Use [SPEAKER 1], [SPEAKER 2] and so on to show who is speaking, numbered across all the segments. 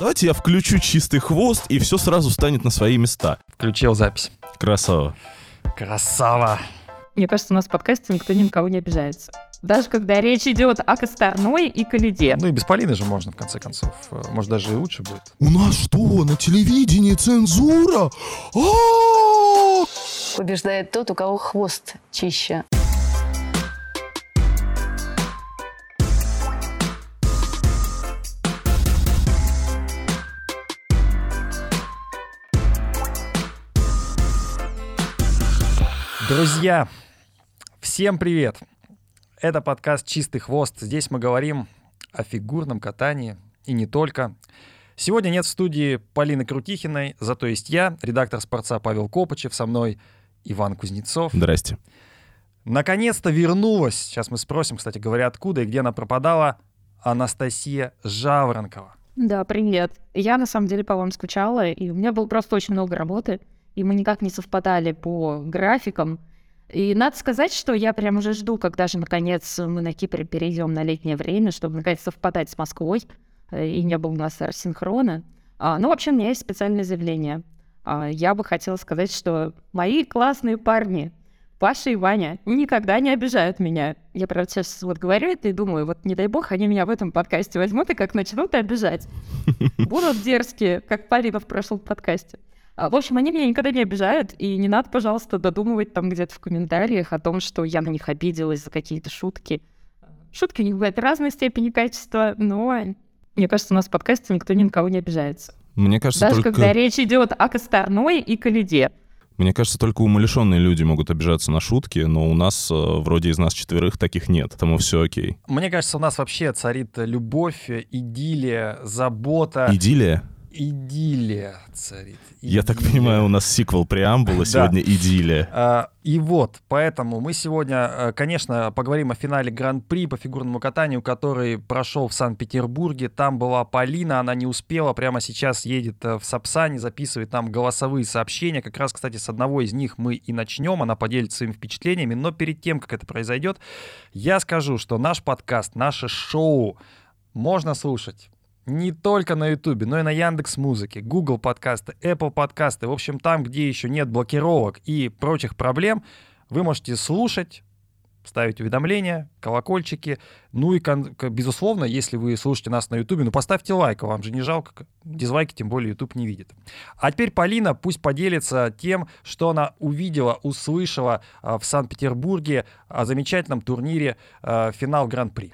[SPEAKER 1] Давайте я включу чистый хвост, и все сразу станет на свои места.
[SPEAKER 2] Включил запись.
[SPEAKER 1] Красава.
[SPEAKER 2] Красава.
[SPEAKER 3] Мне кажется, у нас в подкасте никто ни на кого не обижается. Даже когда речь идет о Косторной и Калиде.
[SPEAKER 2] Ну и без Полины же можно, в конце концов. Может, даже и лучше будет.
[SPEAKER 1] У нас что, на телевидении цензура? А!
[SPEAKER 4] Побеждает тот, у кого хвост чище.
[SPEAKER 2] Друзья, всем привет! Это подкаст «Чистый хвост». Здесь мы говорим о фигурном катании и не только. Сегодня нет в студии Полины Крутихиной, зато есть я, редактор «Спорца» Павел Копычев, со мной Иван Кузнецов.
[SPEAKER 1] Здрасте.
[SPEAKER 2] Наконец-то вернулась, сейчас мы спросим, кстати говоря, откуда и где она пропадала, Анастасия Жаворонкова.
[SPEAKER 3] Да, привет. Я на самом деле по вам скучала, и у меня было просто очень много работы — и мы никак не совпадали по графикам. И надо сказать, что я прям уже жду, когда же, наконец, мы на Кипре перейдем на летнее время, чтобы, наконец, совпадать с Москвой, э, и не было у нас синхрона. А, ну, вообще, у меня есть специальное заявление. А, я бы хотела сказать, что мои классные парни, Паша и Ваня, никогда не обижают меня. Я, правда, сейчас вот говорю это и думаю, вот не дай бог, они меня в этом подкасте возьмут и как начнут обижать. Будут дерзкие, как Полина в прошлом подкасте. А, в общем, они меня никогда не обижают, и не надо, пожалуйста, додумывать там где-то в комментариях о том, что я на них обиделась за какие-то шутки. Шутки у них бывают разной степени качества, но мне кажется, у нас в подкасте никто ни на кого не обижается.
[SPEAKER 1] Мне кажется,
[SPEAKER 3] Даже
[SPEAKER 1] только...
[SPEAKER 3] когда речь идет о Косторной и Калиде.
[SPEAKER 1] Мне кажется, только умалишенные люди могут обижаться на шутки, но у нас, э, вроде из нас четверых, таких нет, поэтому все окей.
[SPEAKER 2] Мне кажется, у нас вообще царит любовь, идиллия, забота.
[SPEAKER 1] Идиллия?
[SPEAKER 2] Идиллия царит.
[SPEAKER 1] Идиллия. Я так понимаю, у нас сиквел преамбула сегодня идиллия.
[SPEAKER 2] А, и вот, поэтому мы сегодня, э, конечно, поговорим о финале Гран-при по фигурному катанию, который прошел в Санкт-Петербурге. Там была Полина, она не успела, прямо сейчас едет э, в Сапсане, записывает нам голосовые сообщения. Как раз, кстати, с одного из них мы и начнем, она поделится своими впечатлениями. Но перед тем, как это произойдет, я скажу, что наш подкаст, наше шоу можно слушать не только на Ютубе, но и на Яндекс Музыке, Google подкасты, Apple подкасты. В общем, там, где еще нет блокировок и прочих проблем, вы можете слушать, ставить уведомления, колокольчики. Ну и, безусловно, если вы слушаете нас на Ютубе, ну поставьте лайк, вам же не жалко. Дизлайки тем более Ютуб не видит. А теперь Полина пусть поделится тем, что она увидела, услышала а, в Санкт-Петербурге о замечательном турнире а, финал Гран-при.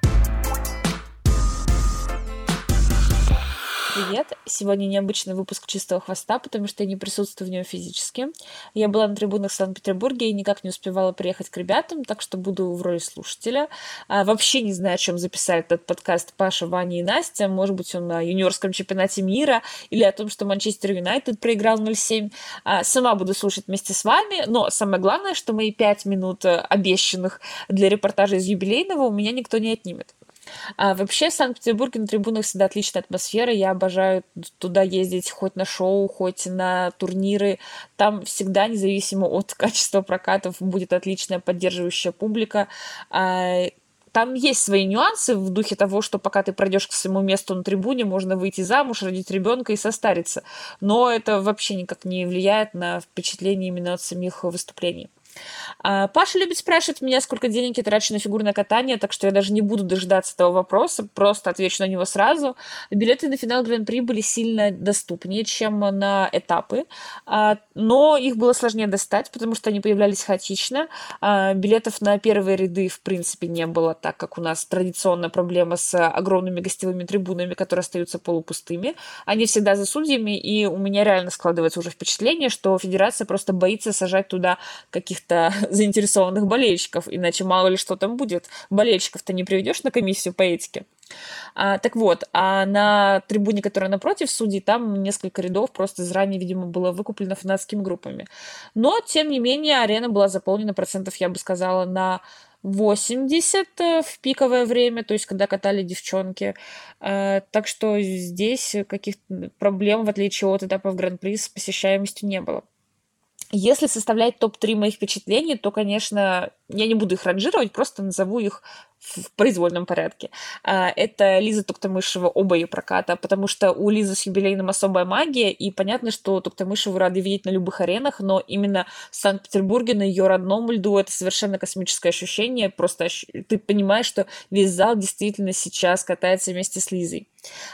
[SPEAKER 5] Привет! Сегодня необычный выпуск «Чистого хвоста», потому что я не присутствую в нем физически. Я была на трибунах в Санкт-Петербурге и никак не успевала приехать к ребятам, так что буду в роли слушателя. А, вообще не знаю, о чем записать этот подкаст Паша, Ваня и Настя. Может быть, он на юниорском чемпионате мира или о том, что Манчестер Юнайтед проиграл 0-7. А, сама буду слушать вместе с вами, но самое главное, что мои пять минут э, обещанных для репортажа из юбилейного у меня никто не отнимет. А вообще в Санкт-Петербурге на трибунах всегда отличная атмосфера. Я обожаю туда ездить хоть на шоу, хоть на турниры. Там всегда, независимо от качества прокатов, будет отличная поддерживающая публика. А, там есть свои нюансы в духе того, что пока ты пройдешь к своему месту на трибуне, можно выйти замуж, родить ребенка и состариться. Но это вообще никак не влияет на впечатление именно от самих выступлений. А, Паша любит спрашивать меня, сколько денег я трачу на фигурное катание, так что я даже не буду дожидаться этого вопроса, просто отвечу на него сразу. Билеты на финал Гран-при были сильно доступнее, чем на этапы, а, но их было сложнее достать, потому что они появлялись хаотично. А, билетов на первые ряды, в принципе, не было, так как у нас традиционная проблема с огромными гостевыми трибунами, которые остаются полупустыми. Они всегда за судьями, и у меня реально складывается уже впечатление, что федерация просто боится сажать туда каких-то заинтересованных болельщиков, иначе мало ли что там будет. Болельщиков-то не приведешь на комиссию по этике. А, так вот, а на трибуне, которая напротив судей, там несколько рядов просто заранее, видимо, было выкуплено фанатскими группами. Но, тем не менее, арена была заполнена процентов, я бы сказала, на 80 э, в пиковое время, то есть когда катали девчонки. Э, так что здесь каких-то проблем, в отличие от этапов Гран-при, с посещаемостью не было. Если составлять топ-3 моих впечатлений, то, конечно, я не буду их ранжировать, просто назову их в произвольном порядке. А, это Лиза Туктамышева, оба ее проката, потому что у Лизы с юбилейным особая магия, и понятно, что Туктамышеву рады видеть на любых аренах, но именно в Санкт-Петербурге, на ее родном льду, это совершенно космическое ощущение, просто ты понимаешь, что весь зал действительно сейчас катается вместе с Лизой.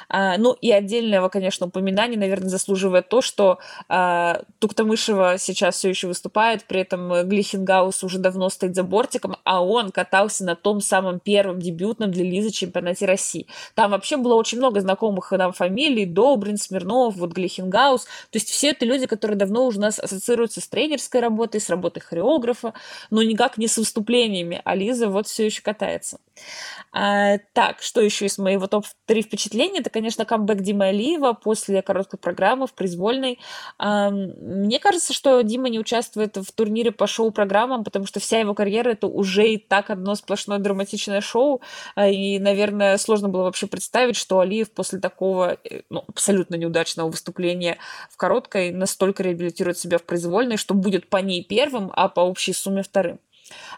[SPEAKER 5] А, ну и отдельного, конечно, упоминания, наверное, заслуживает то, что а, Туктамышева сейчас все еще выступает, при этом Глихенгаус уже давно стоит за бортиком, а он катался на том самом самом первом дебютном для Лизы чемпионате России. Там вообще было очень много знакомых нам фамилий, Добрин, Смирнов, вот Глихенгаус. То есть все это люди, которые давно уже у нас ассоциируются с тренерской работой, с работой хореографа, но никак не с выступлениями. А Лиза вот все еще катается. А, так, что еще из моего топ-3 впечатления? Это, конечно, камбэк Димы Алиева после короткой программы в произвольной. А, мне кажется, что Дима не участвует в турнире по шоу-программам, потому что вся его карьера это уже и так одно сплошное драматичное шоу. А, и, наверное, сложно было вообще представить, что Алиев после такого э, ну, абсолютно неудачного выступления в короткой настолько реабилитирует себя в произвольной, что будет по ней первым, а по общей сумме вторым.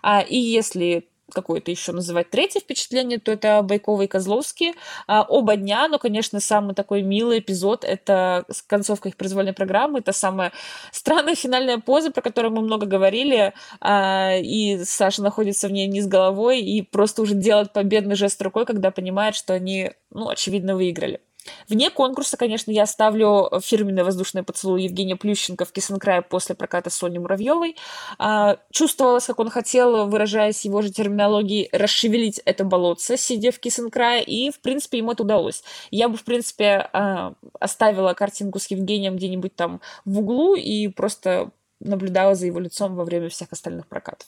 [SPEAKER 5] А, и если какое-то еще называть третье впечатление, то это Байкова и Козловский. А, оба дня, но, конечно, самый такой милый эпизод — это концовка их произвольной программы. Это самая странная финальная поза, про которую мы много говорили, а, и Саша находится в ней не с головой и просто уже делает победный жест рукой, когда понимает, что они, ну, очевидно, выиграли. Вне конкурса, конечно, я ставлю фирменный воздушный поцелуй Евгения Плющенко в Кисенкрае после проката Сони Муравьевой. А, чувствовалось, как он хотел, выражаясь его же терминологией, расшевелить это болотце, сидя в Кисенкрае, и, в принципе, ему это удалось. Я бы, в принципе, а, оставила картинку с Евгением где-нибудь там в углу и просто наблюдала за его лицом во время всех остальных прокатов.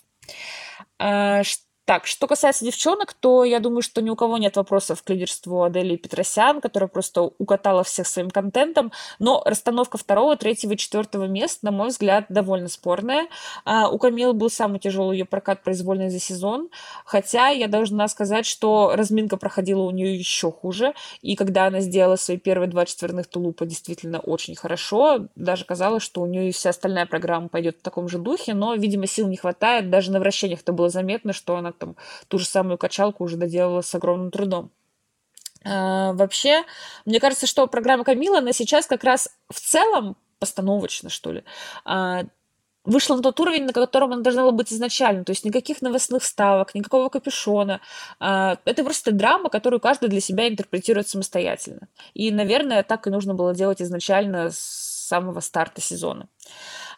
[SPEAKER 5] А, так, что касается девчонок, то я думаю, что ни у кого нет вопросов к лидерству Адели Петросян, которая просто укатала всех своим контентом, но расстановка второго, третьего четвертого мест, на мой взгляд, довольно спорная. А, у Камилы был самый тяжелый ее прокат произвольный за сезон, хотя я должна сказать, что разминка проходила у нее еще хуже, и когда она сделала свои первые два четверных тулупа действительно очень хорошо, даже казалось, что у нее и вся остальная программа пойдет в таком же духе, но, видимо, сил не хватает, даже на вращениях это было заметно, что она там ту же самую качалку уже доделала с огромным трудом. А, вообще, мне кажется, что программа Камила, она сейчас как раз в целом постановочно, что ли, а, вышла на тот уровень, на котором она должна была быть изначально. То есть никаких новостных ставок, никакого капюшона. А, это просто драма, которую каждый для себя интерпретирует самостоятельно. И, наверное, так и нужно было делать изначально с самого старта сезона.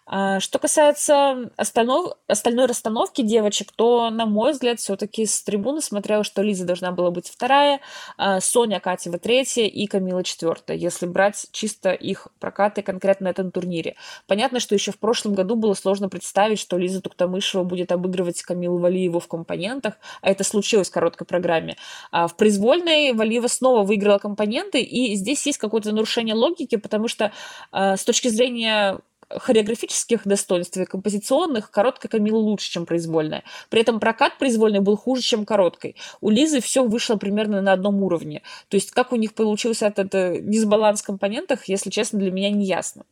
[SPEAKER 5] А, что касается остального, остальной расстановки девочек, то, на мой взгляд, все-таки с трибуны смотрела, что Лиза должна была быть вторая, а, Соня Катева третья и Камила четвертая, если брать чисто их прокаты конкретно на этом турнире. Понятно, что еще в прошлом году было сложно представить, что Лиза Туктамышева будет обыгрывать Камилу Валиеву в компонентах, а это случилось в короткой программе. А в произвольной Валиева снова выиграла компоненты, и здесь есть какое-то нарушение логики, потому что с точки зрения хореографических достоинств и композиционных короткая Камила лучше, чем произвольная. При этом прокат произвольной был хуже, чем короткой. У Лизы все вышло примерно на одном уровне. То есть как у них получился этот э, дисбаланс в компонентах, если честно, для меня не ясно.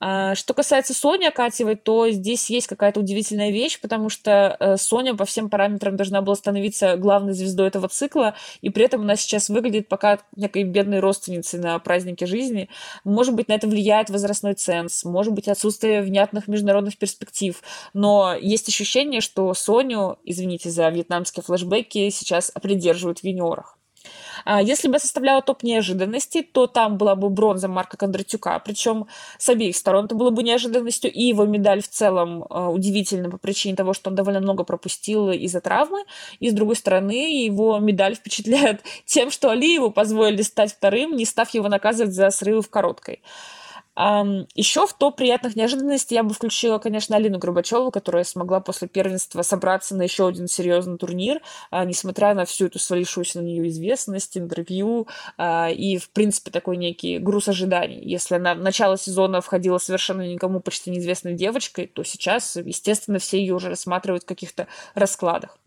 [SPEAKER 5] А, что касается Сони Акатьевой, то здесь есть какая-то удивительная вещь, потому что э, Соня по всем параметрам должна была становиться главной звездой этого цикла, и при этом она сейчас выглядит пока некой бедной родственницей на празднике жизни. Может быть, на это влияет возрастной ценз, может быть, отсутствие внятных международных перспектив, но есть ощущение, что Соню, извините за вьетнамские флешбеки, сейчас придерживают в юниорах. А если бы я составляла топ неожиданностей, то там была бы бронза Марка Кондратюка, причем с обеих сторон это было бы неожиданностью, и его медаль в целом э, удивительна по причине того, что он довольно много пропустил из-за травмы, и с другой стороны его медаль впечатляет тем, что Алиеву позволили стать вторым, не став его наказывать за срывы в короткой. Еще в топ приятных неожиданностей я бы включила, конечно, Алину Горбачеву, которая смогла после первенства собраться на еще один серьезный турнир, а, несмотря на всю эту свалившуюся на нее известность, интервью а, и, в принципе, такой некий груз ожиданий. Если она в начало сезона входила совершенно никому почти неизвестной девочкой, то сейчас, естественно, все ее уже рассматривают в каких-то раскладах.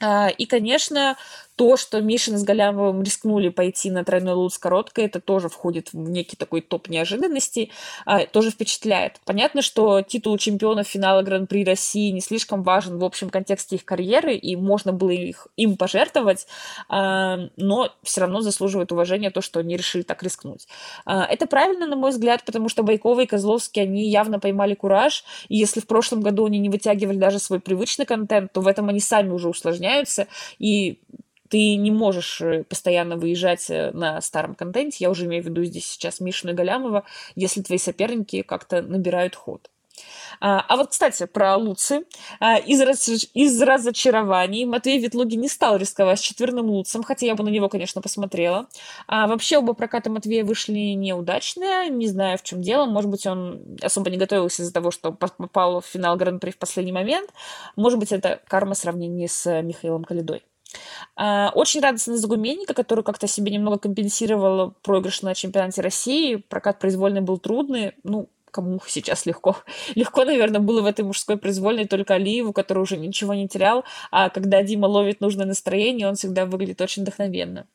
[SPEAKER 5] А, и, конечно, то, что Мишин с Галямовым рискнули пойти на тройной лут с короткой, это тоже входит в некий такой топ неожиданностей, а, тоже впечатляет. Понятно, что титул чемпиона финала Гран-при России не слишком важен в общем контексте их карьеры, и можно было их, им пожертвовать, а, но все равно заслуживает уважения то, что они решили так рискнуть. А, это правильно, на мой взгляд, потому что Байкова и Козловский, они явно поймали кураж, и если в прошлом году они не вытягивали даже свой привычный контент, то в этом они сами уже усложняются, и ты не можешь э, постоянно выезжать э, на старом контенте, я уже имею в виду здесь сейчас Мишину и Галямова, если твои соперники как-то набирают ход. А, а вот, кстати, про Луцы. А, из, раз, из разочарований Матвей Ветлуги не стал рисковать с четверным Луцем, хотя я бы на него, конечно, посмотрела. А вообще оба проката Матвея вышли неудачные, не знаю, в чем дело. Может быть, он особо не готовился из-за того, что попал в финал Гран-при в последний момент. Может быть, это карма сравнения с Михаилом Калидой. А, очень радостно за Гуменника, который как-то себе немного компенсировал проигрыш на чемпионате России. Прокат произвольный был трудный. Ну, кому сейчас легко. Легко, наверное, было в этой мужской произвольной только Алиеву, который уже ничего не терял, а когда Дима ловит нужное настроение, он всегда выглядит очень вдохновенно.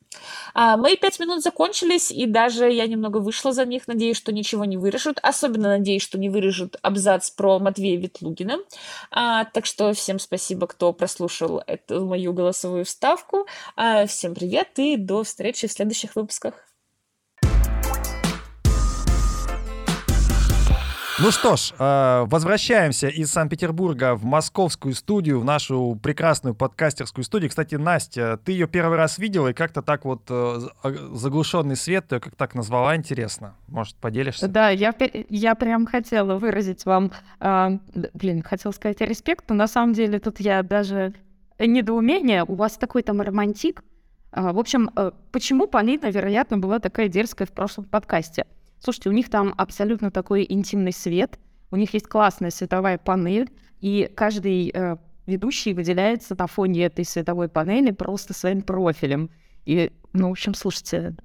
[SPEAKER 5] А, мои пять минут закончились, и даже я немного вышла за них, надеюсь, что ничего не вырежут, особенно надеюсь, что не вырежут абзац про Матвея Ветлугина. А, так что всем спасибо, кто прослушал эту мою голосовую вставку. А, всем привет и до встречи в следующих выпусках.
[SPEAKER 2] Ну что ж, э, возвращаемся из Санкт-Петербурга в московскую студию, в нашу прекрасную подкастерскую студию. Кстати, Настя, ты ее первый раз видела и как-то так вот э, а, заглушенный свет, ты как так назвала, интересно. Может, поделишься?
[SPEAKER 3] Да, я, я прям хотела выразить вам, э, блин, хотела сказать респект, но на самом деле тут я даже недоумение, у вас такой там романтик. В общем, почему Полина, вероятно, была такая дерзкая в прошлом подкасте? Слушайте, у них там абсолютно такой интимный свет, у них есть классная световая панель, и каждый э, ведущий выделяется на фоне этой световой панели просто своим профилем. И, ну, в общем, слушайте,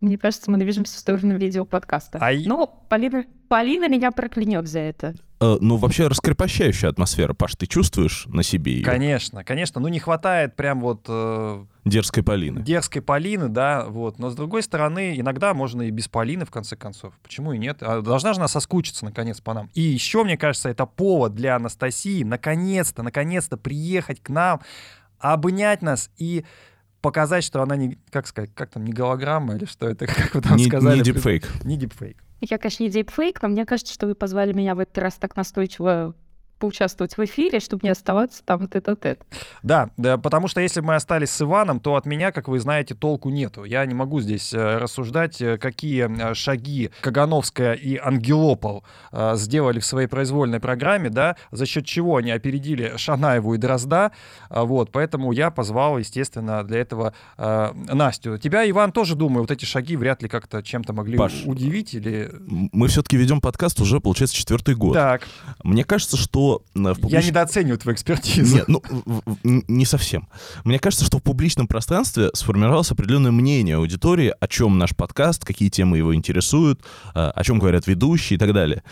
[SPEAKER 3] мне кажется, мы движемся в сторону видеоподкаста. А... Но Полина, Полина меня проклянет за это.
[SPEAKER 1] Э, ну, вообще раскрепощающая атмосфера, Паш, ты чувствуешь на себе ее?
[SPEAKER 2] Конечно, конечно. Ну, не хватает прям вот... Э,
[SPEAKER 1] дерзкой Полины.
[SPEAKER 2] Дерзкой Полины, да, вот. Но, с другой стороны, иногда можно и без Полины, в конце концов. Почему и нет? А должна же она соскучиться, наконец, по нам. И еще, мне кажется, это повод для Анастасии наконец-то, наконец-то приехать к нам, обнять нас и показать, что она не, как сказать, как там, не голограмма или что это, как вы там
[SPEAKER 1] не,
[SPEAKER 2] сказали?
[SPEAKER 1] Не дипфейк.
[SPEAKER 2] Не дипфейк.
[SPEAKER 3] Я, конечно, не дипфейк, но мне кажется, что вы позвали меня в этот раз так настойчиво поучаствовать в эфире, чтобы не оставаться там тет-а-тет.
[SPEAKER 2] Да, да, потому что если мы остались с Иваном, то от меня, как вы знаете, толку нету. Я не могу здесь э, рассуждать, э, какие э, шаги Кагановская и Ангелопол сделали в своей произвольной программе, да, за счет чего они опередили Шанаеву и Дрозда, вот, поэтому я позвал, естественно, для этого Настю. Тебя, Иван, тоже, думаю, вот эти шаги вряд ли как-то чем-то могли Паш, удивить или...
[SPEAKER 1] Мы все-таки ведем подкаст уже, получается, четвертый год.
[SPEAKER 2] Так.
[SPEAKER 1] Мне кажется, что
[SPEAKER 2] Э, в публич... Я недооцениваю твою экспертизу.
[SPEAKER 1] Нет, ну, не совсем. Мне кажется, что в публичном пространстве сформировалось определенное мнение аудитории, о чем наш подкаст, какие темы его интересуют, э, о чем говорят ведущие и так далее.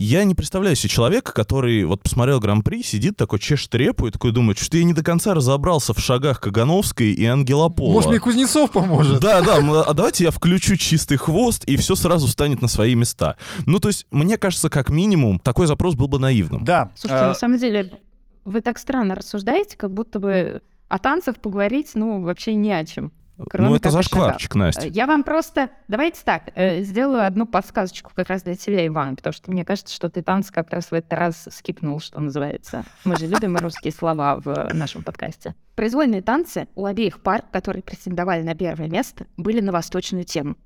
[SPEAKER 1] Я не представляю себе человека, который вот посмотрел Гран-при, сидит такой, чешет репу и такой думает, что я не до конца разобрался в шагах Кагановской и Ангелопола.
[SPEAKER 2] Может, мне Кузнецов поможет?
[SPEAKER 1] Да, да, а давайте я включу чистый хвост, и все сразу станет на свои места. Ну, то есть, мне кажется, как минимум, такой запрос был бы наивным.
[SPEAKER 2] Да.
[SPEAKER 3] Слушайте, а... на самом деле, вы так странно рассуждаете, как будто бы о танцах поговорить, ну, вообще не о чем.
[SPEAKER 1] Кроме ну, это зашкварчик, Настя.
[SPEAKER 3] Я вам просто... Давайте так, э, сделаю одну подсказочку как раз для тебя, Иван, потому что мне кажется, что ты танц как раз в этот раз скипнул, что называется. Мы же любим русские слова в нашем подкасте. Произвольные танцы у обеих пар, которые претендовали на первое место, были на восточную тему.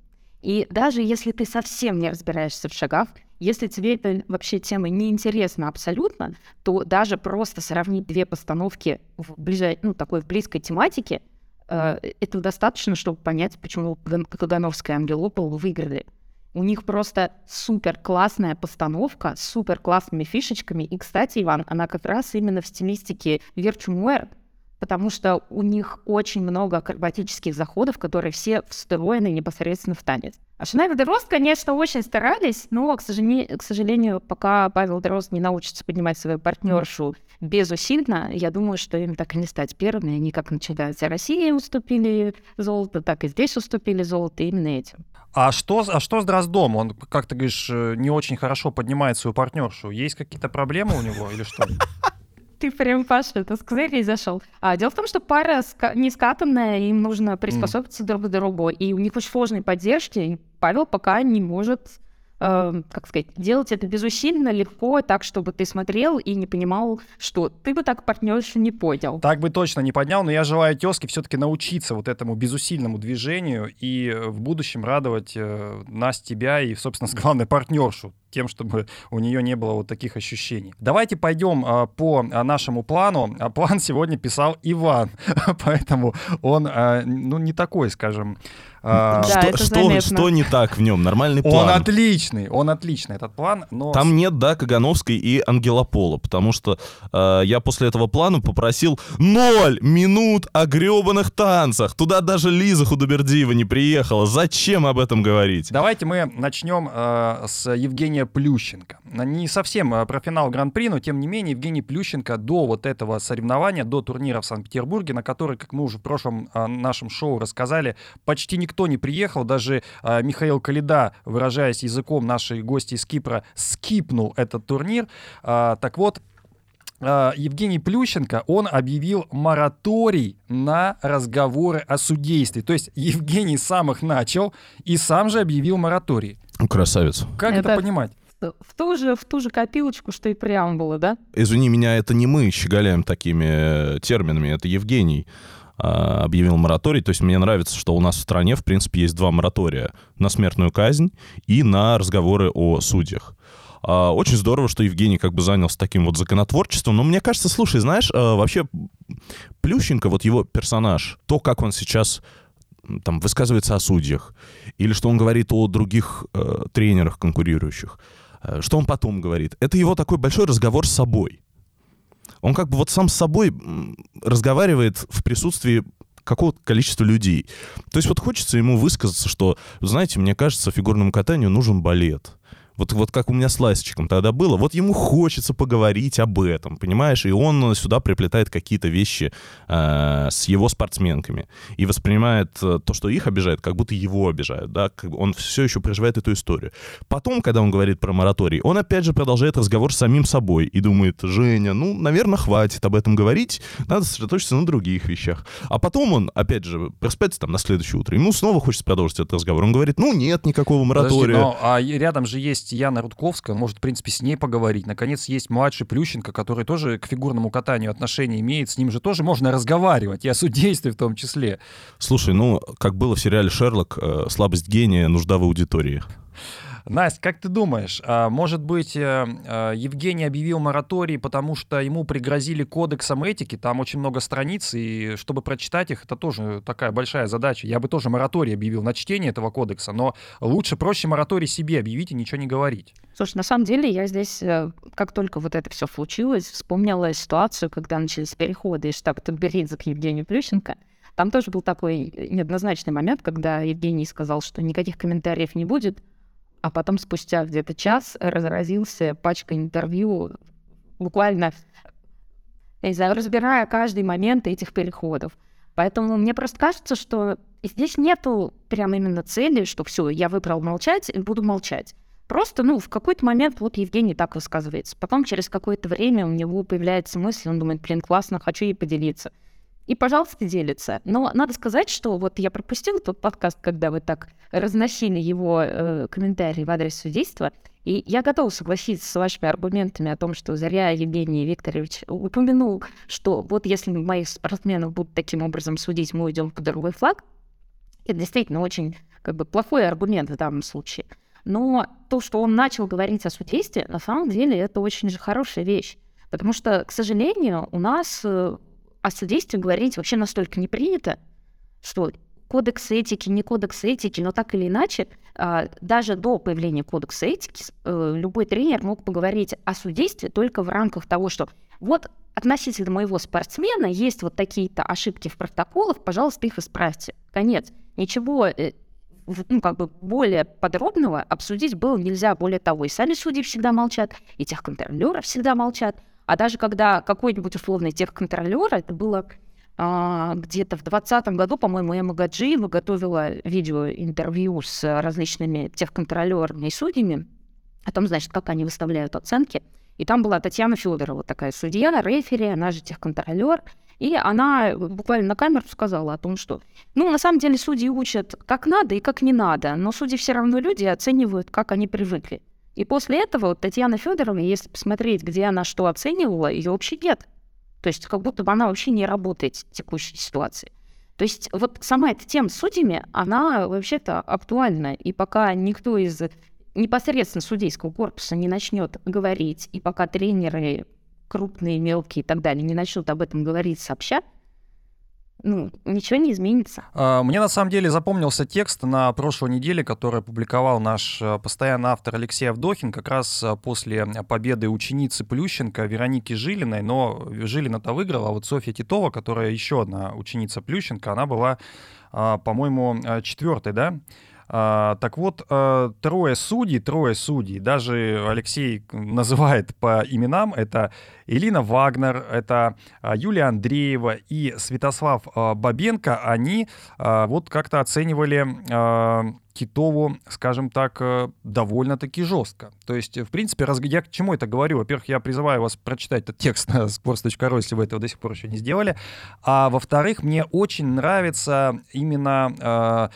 [SPEAKER 3] И даже если ты совсем не разбираешься в шагах, если тебе эта вообще тема не интересна абсолютно, то даже просто сравнить две постановки в, ближай... ну, такой в близкой тематике — Э, этого достаточно, чтобы понять, почему Кагановская и Ангелопол выиграли. У них просто супер классная постановка с супер классными фишечками. И, кстати, Иван, она как раз именно в стилистике Верчумуэр. потому что у них очень много акробатических заходов, которые все встроены непосредственно в танец. А и Дрозд, конечно, очень старались, но, к сожалению, к сожалению, пока Павел Дрозд не научится поднимать свою партнершу безусильно, я думаю, что им так и не стать первыми. Они как на чемпионате России уступили золото, так и здесь уступили золото именно этим.
[SPEAKER 2] А что, а что с Дроздом? Он, как ты говоришь, э, не очень хорошо поднимает свою партнершу. Есть какие-то проблемы у него или что?
[SPEAKER 3] Ты прям, Паша, это с козырей зашел. А, дело в том, что пара ска- не скатанная, им нужно приспособиться mm. друг к другу, и у них очень сложные поддержки, и Павел пока не может э, как сказать, делать это безусильно, легко, так, чтобы ты смотрел и не понимал, что ты бы так партнершу не понял.
[SPEAKER 2] Так бы точно не поднял, но я желаю тезке все-таки научиться вот этому безусильному движению и в будущем радовать э, нас, тебя и, собственно, главной партнершу тем, чтобы у нее не было вот таких ощущений. Давайте пойдем а, по а, нашему плану. А план сегодня писал Иван, поэтому он, а, ну, не такой, скажем,
[SPEAKER 3] а, да,
[SPEAKER 1] что, что, что не так в нем? Нормальный план.
[SPEAKER 2] Он отличный, он отличный, этот план. Но...
[SPEAKER 1] Там нет, да, Кагановской и Ангелопола, потому что э, я после этого плана попросил ноль минут о гребаных танцах. Туда даже Лиза Худобердиева не приехала. Зачем об этом говорить?
[SPEAKER 2] Давайте мы начнем э, с Евгения Плющенко. Не совсем э, про финал Гран-при, но тем не менее Евгений Плющенко до вот этого соревнования, до турнира в Санкт-Петербурге, на который, как мы уже в прошлом э, нашем шоу рассказали, почти никто не приехал, даже э, Михаил Калида, выражаясь языком нашей гости из Кипра, скипнул этот турнир. Так вот, Евгений Плющенко, он объявил мораторий на разговоры о судействе. То есть Евгений сам их начал и сам же объявил мораторий.
[SPEAKER 1] Красавец.
[SPEAKER 2] Как это, это понимать?
[SPEAKER 3] В ту, же, в ту же копилочку, что и преамбула, да?
[SPEAKER 1] Извини меня, это не мы щеголяем такими э, терминами, это Евгений. А, объявил мораторий. То есть мне нравится, что у нас в стране, в принципе, есть два моратория. На смертную казнь и на разговоры о судьях. А, очень здорово, что Евгений как бы занялся таким вот законотворчеством. Но мне кажется, слушай, знаешь, а, вообще Плющенко, вот его персонаж, то, как он сейчас там высказывается о судьях, или что он говорит о других э, тренерах конкурирующих, э, что он потом говорит, это его такой большой разговор с собой он как бы вот сам с собой разговаривает в присутствии какого-то количества людей. То есть вот хочется ему высказаться, что, знаете, мне кажется, фигурному катанию нужен балет. Вот, вот как у меня с Ласичком тогда было, вот ему хочется поговорить об этом, понимаешь? И он сюда приплетает какие-то вещи э, с его спортсменками и воспринимает э, то, что их обижает, как будто его обижают, да? Он все еще проживает эту историю. Потом, когда он говорит про мораторий, он опять же продолжает разговор с самим собой и думает, Женя, ну, наверное, хватит об этом говорить, надо сосредоточиться на других вещах. А потом он, опять же, просыпается там на следующее утро, ему снова хочется продолжить этот разговор. Он говорит, ну, нет никакого моратория. Подожди, но,
[SPEAKER 2] а рядом же есть есть Яна Рудковская, он может, в принципе, с ней поговорить. Наконец, есть младший Плющенко, который тоже к фигурному катанию отношения имеет. С ним же тоже можно разговаривать, и о судействе в том числе.
[SPEAKER 1] Слушай, ну, как было в сериале «Шерлок», э, слабость гения, нужда в аудитории.
[SPEAKER 2] Настя, как ты думаешь, а, может быть, э, э, Евгений объявил мораторий, потому что ему пригрозили кодексом этики, там очень много страниц, и чтобы прочитать их, это тоже такая большая задача. Я бы тоже мораторий объявил на чтение этого кодекса, но лучше, проще мораторий себе объявить и ничего не говорить.
[SPEAKER 3] Слушай, на самом деле я здесь, э, как только вот это все случилось, вспомнила ситуацию, когда начались переходы из штаба Тутберидзе к Евгению Плющенко. Там тоже был такой неоднозначный момент, когда Евгений сказал, что никаких комментариев не будет, а потом спустя где-то час разразился пачка интервью, буквально, разбирая каждый момент этих переходов. Поэтому мне просто кажется, что здесь нету прям именно цели, что все, я выбрал молчать и буду молчать. Просто, ну, в какой-то момент вот Евгений так высказывается. Потом через какое-то время у него появляется мысль, он думает, блин, классно, хочу ей поделиться и, пожалуйста, делится. Но надо сказать, что вот я пропустила тот подкаст, когда вы так разносили его э, комментарии в адрес судейства, и я готова согласиться с вашими аргументами о том, что зря Евгений Викторович упомянул, что вот если моих спортсменов будут таким образом судить, мы уйдем под другой флаг. Это действительно очень как бы плохой аргумент в данном случае. Но то, что он начал говорить о судействе, на самом деле это очень же хорошая вещь. Потому что, к сожалению, у нас э, о судействе говорить вообще настолько не принято, что кодекс этики, не кодекс этики, но так или иначе, а, даже до появления кодекса этики э, любой тренер мог поговорить о судействе только в рамках того, что вот относительно моего спортсмена есть вот такие-то ошибки в протоколах, пожалуйста, их исправьте. Конец. Ничего э, ну, как бы более подробного обсудить было нельзя. Более того, и сами судьи всегда молчат, и техконтролеры всегда молчат. А даже когда какой-нибудь условный техконтролер, это было а, где-то в 2020 году, по-моему, Эмма Гаджиева готовила видеоинтервью с различными техконтролерами и судьями о том, значит, как они выставляют оценки. И там была Татьяна Федорова, такая судья, рефери, она же техконтролер. И она буквально на камеру сказала о том, что, ну, на самом деле судьи учат как надо и как не надо, но судьи все равно люди оценивают, как они привыкли. И после этого вот Татьяна Федоровна, если посмотреть, где она что оценивала, ее вообще нет. То есть как будто бы она вообще не работает в текущей ситуации. То есть вот сама эта тема с судьями, она вообще-то актуальна. И пока никто из непосредственно судейского корпуса не начнет говорить, и пока тренеры крупные, мелкие и так далее не начнут об этом говорить сообща, ну, ничего не изменится.
[SPEAKER 2] А, мне на самом деле запомнился текст на прошлой неделе, который опубликовал наш э, постоянный автор Алексей Авдохин, как раз э, после победы ученицы Плющенко Вероники Жилиной, но Жилина-то выиграла, а вот Софья Титова, которая еще одна ученица Плющенко, она была, а, по-моему, э, четвертой, да, а, так вот, а, трое судей, трое судей, даже Алексей называет по именам, это Элина Вагнер, это а, Юлия Андреева и Святослав Бабенко, они вот как-то оценивали Китову, скажем так, э, довольно-таки жестко. То есть, в принципе, раз... я к чему это говорю? Во-первых, я призываю вас прочитать этот текст на sports.ru, если вы этого до сих пор еще не сделали. А во-вторых, мне очень нравится именно э,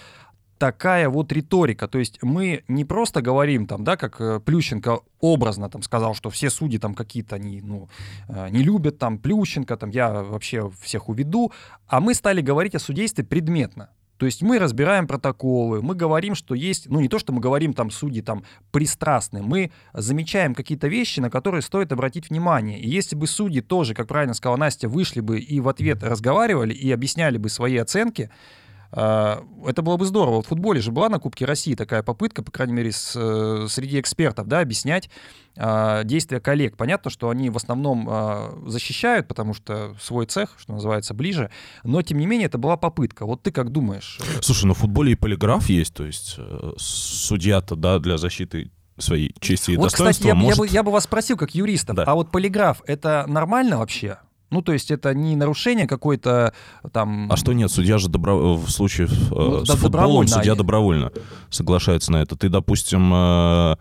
[SPEAKER 2] такая вот риторика. То есть мы не просто говорим там, да, как э, Плющенко образно там сказал, что все судьи там какие-то они, ну, э, не любят там Плющенко, там я вообще всех уведу, а мы стали говорить о судействе предметно. То есть мы разбираем протоколы, мы говорим, что есть, ну не то, что мы говорим там судьи там пристрастны, мы замечаем какие-то вещи, на которые стоит обратить внимание. И если бы судьи тоже, как правильно сказала Настя, вышли бы и в ответ разговаривали и объясняли бы свои оценки, это было бы здорово. В футболе же была на Кубке России такая попытка, по крайней мере, с, э, среди экспертов, да, объяснять э, действия коллег. Понятно, что они в основном э, защищают, потому что свой цех, что называется, ближе, но, тем не менее, это была попытка. Вот ты как думаешь?
[SPEAKER 1] Слушай, ну в футболе и полиграф есть, то есть э, судья-то, да, для защиты своей чести и
[SPEAKER 2] вот,
[SPEAKER 1] достоинства
[SPEAKER 2] кстати, я,
[SPEAKER 1] может...
[SPEAKER 2] я, бы, я бы вас спросил, как юриста, да. а вот полиграф — это нормально вообще? Ну, то есть это не нарушение какой-то там...
[SPEAKER 1] А что нет, судья же добро... в случае э, ну, с да, футболом судья добровольно соглашается на это. Ты, допустим, э,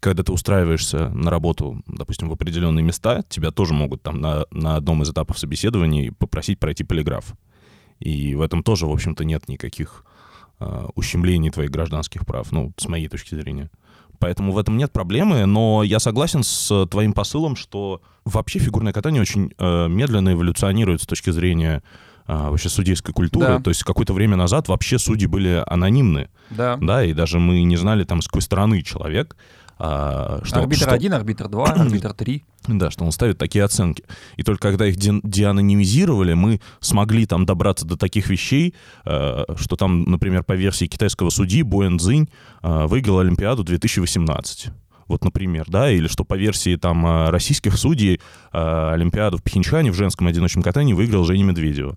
[SPEAKER 1] когда ты устраиваешься на работу, допустим, в определенные места, тебя тоже могут там на, на одном из этапов собеседования попросить пройти полиграф. И в этом тоже, в общем-то, нет никаких э, ущемлений твоих гражданских прав, ну, с моей точки зрения. Поэтому в этом нет проблемы, но я согласен с твоим посылом, что вообще фигурное катание очень э, медленно эволюционирует с точки зрения э, вообще судейской культуры. Да. То есть какое-то время назад вообще судьи были анонимны.
[SPEAKER 2] Да.
[SPEAKER 1] Да, и даже мы не знали, там, с какой стороны человек. А,
[SPEAKER 2] что, арбитр что... 1, арбитр 2, арбитр 3.
[SPEAKER 1] Да, что он ставит такие оценки. И только когда их де- деанонимизировали, мы смогли там добраться до таких вещей, э, что там, например, по версии китайского судьи Боэн Цзинь э, выиграл Олимпиаду 2018 вот, например, да, или что по версии там э, российских судей Олимпиаду в Пхенчхане в женском одиночном катании выиграл Женя Медведева.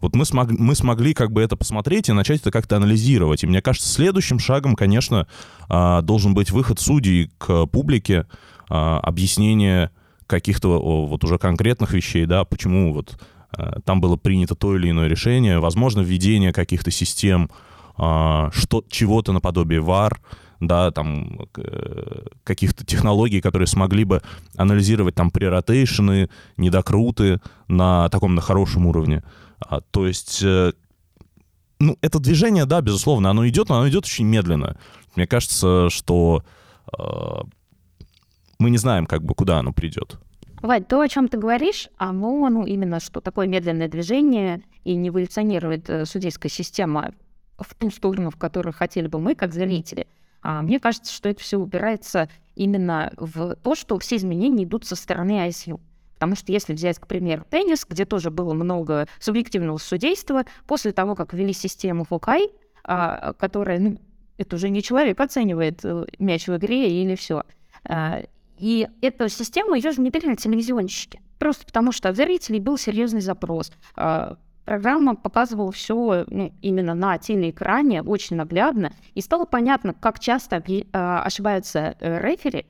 [SPEAKER 1] Вот мы, смог, мы смогли как бы это посмотреть и начать это как-то анализировать. И мне кажется, следующим шагом, конечно, а, должен быть выход судей к публике, а, объяснение каких-то вот уже конкретных вещей, да, почему вот а, там было принято то или иное решение, возможно, введение каких-то систем, что, чего-то наподобие ВАР, да, там каких-то технологий, которые смогли бы анализировать там преротейшены, недокруты на таком на хорошем уровне. А, то есть, э, ну, это движение, да, безусловно, оно идет, но оно идет очень медленно. Мне кажется, что э, мы не знаем, как бы, куда оно придет.
[SPEAKER 3] Вадь, то, о чем ты говоришь, оно, ну, именно что такое медленное движение и не эволюционирует э, судейская система в ту сторону, в которую хотели бы мы, как зрители. А мне кажется, что это все упирается именно в то, что все изменения идут со стороны ISU. Потому что если взять, к примеру, теннис, где тоже было много субъективного судейства, после того, как ввели систему Фокай, а, которая, ну, это уже не человек оценивает э, мяч в игре или все. А, и эту систему ее же внедрили телевизионщики. Просто потому что от зрителей был серьезный запрос. А, программа показывала все ну, именно на телеэкране, очень наглядно, и стало понятно, как часто ошибаются э, рефери,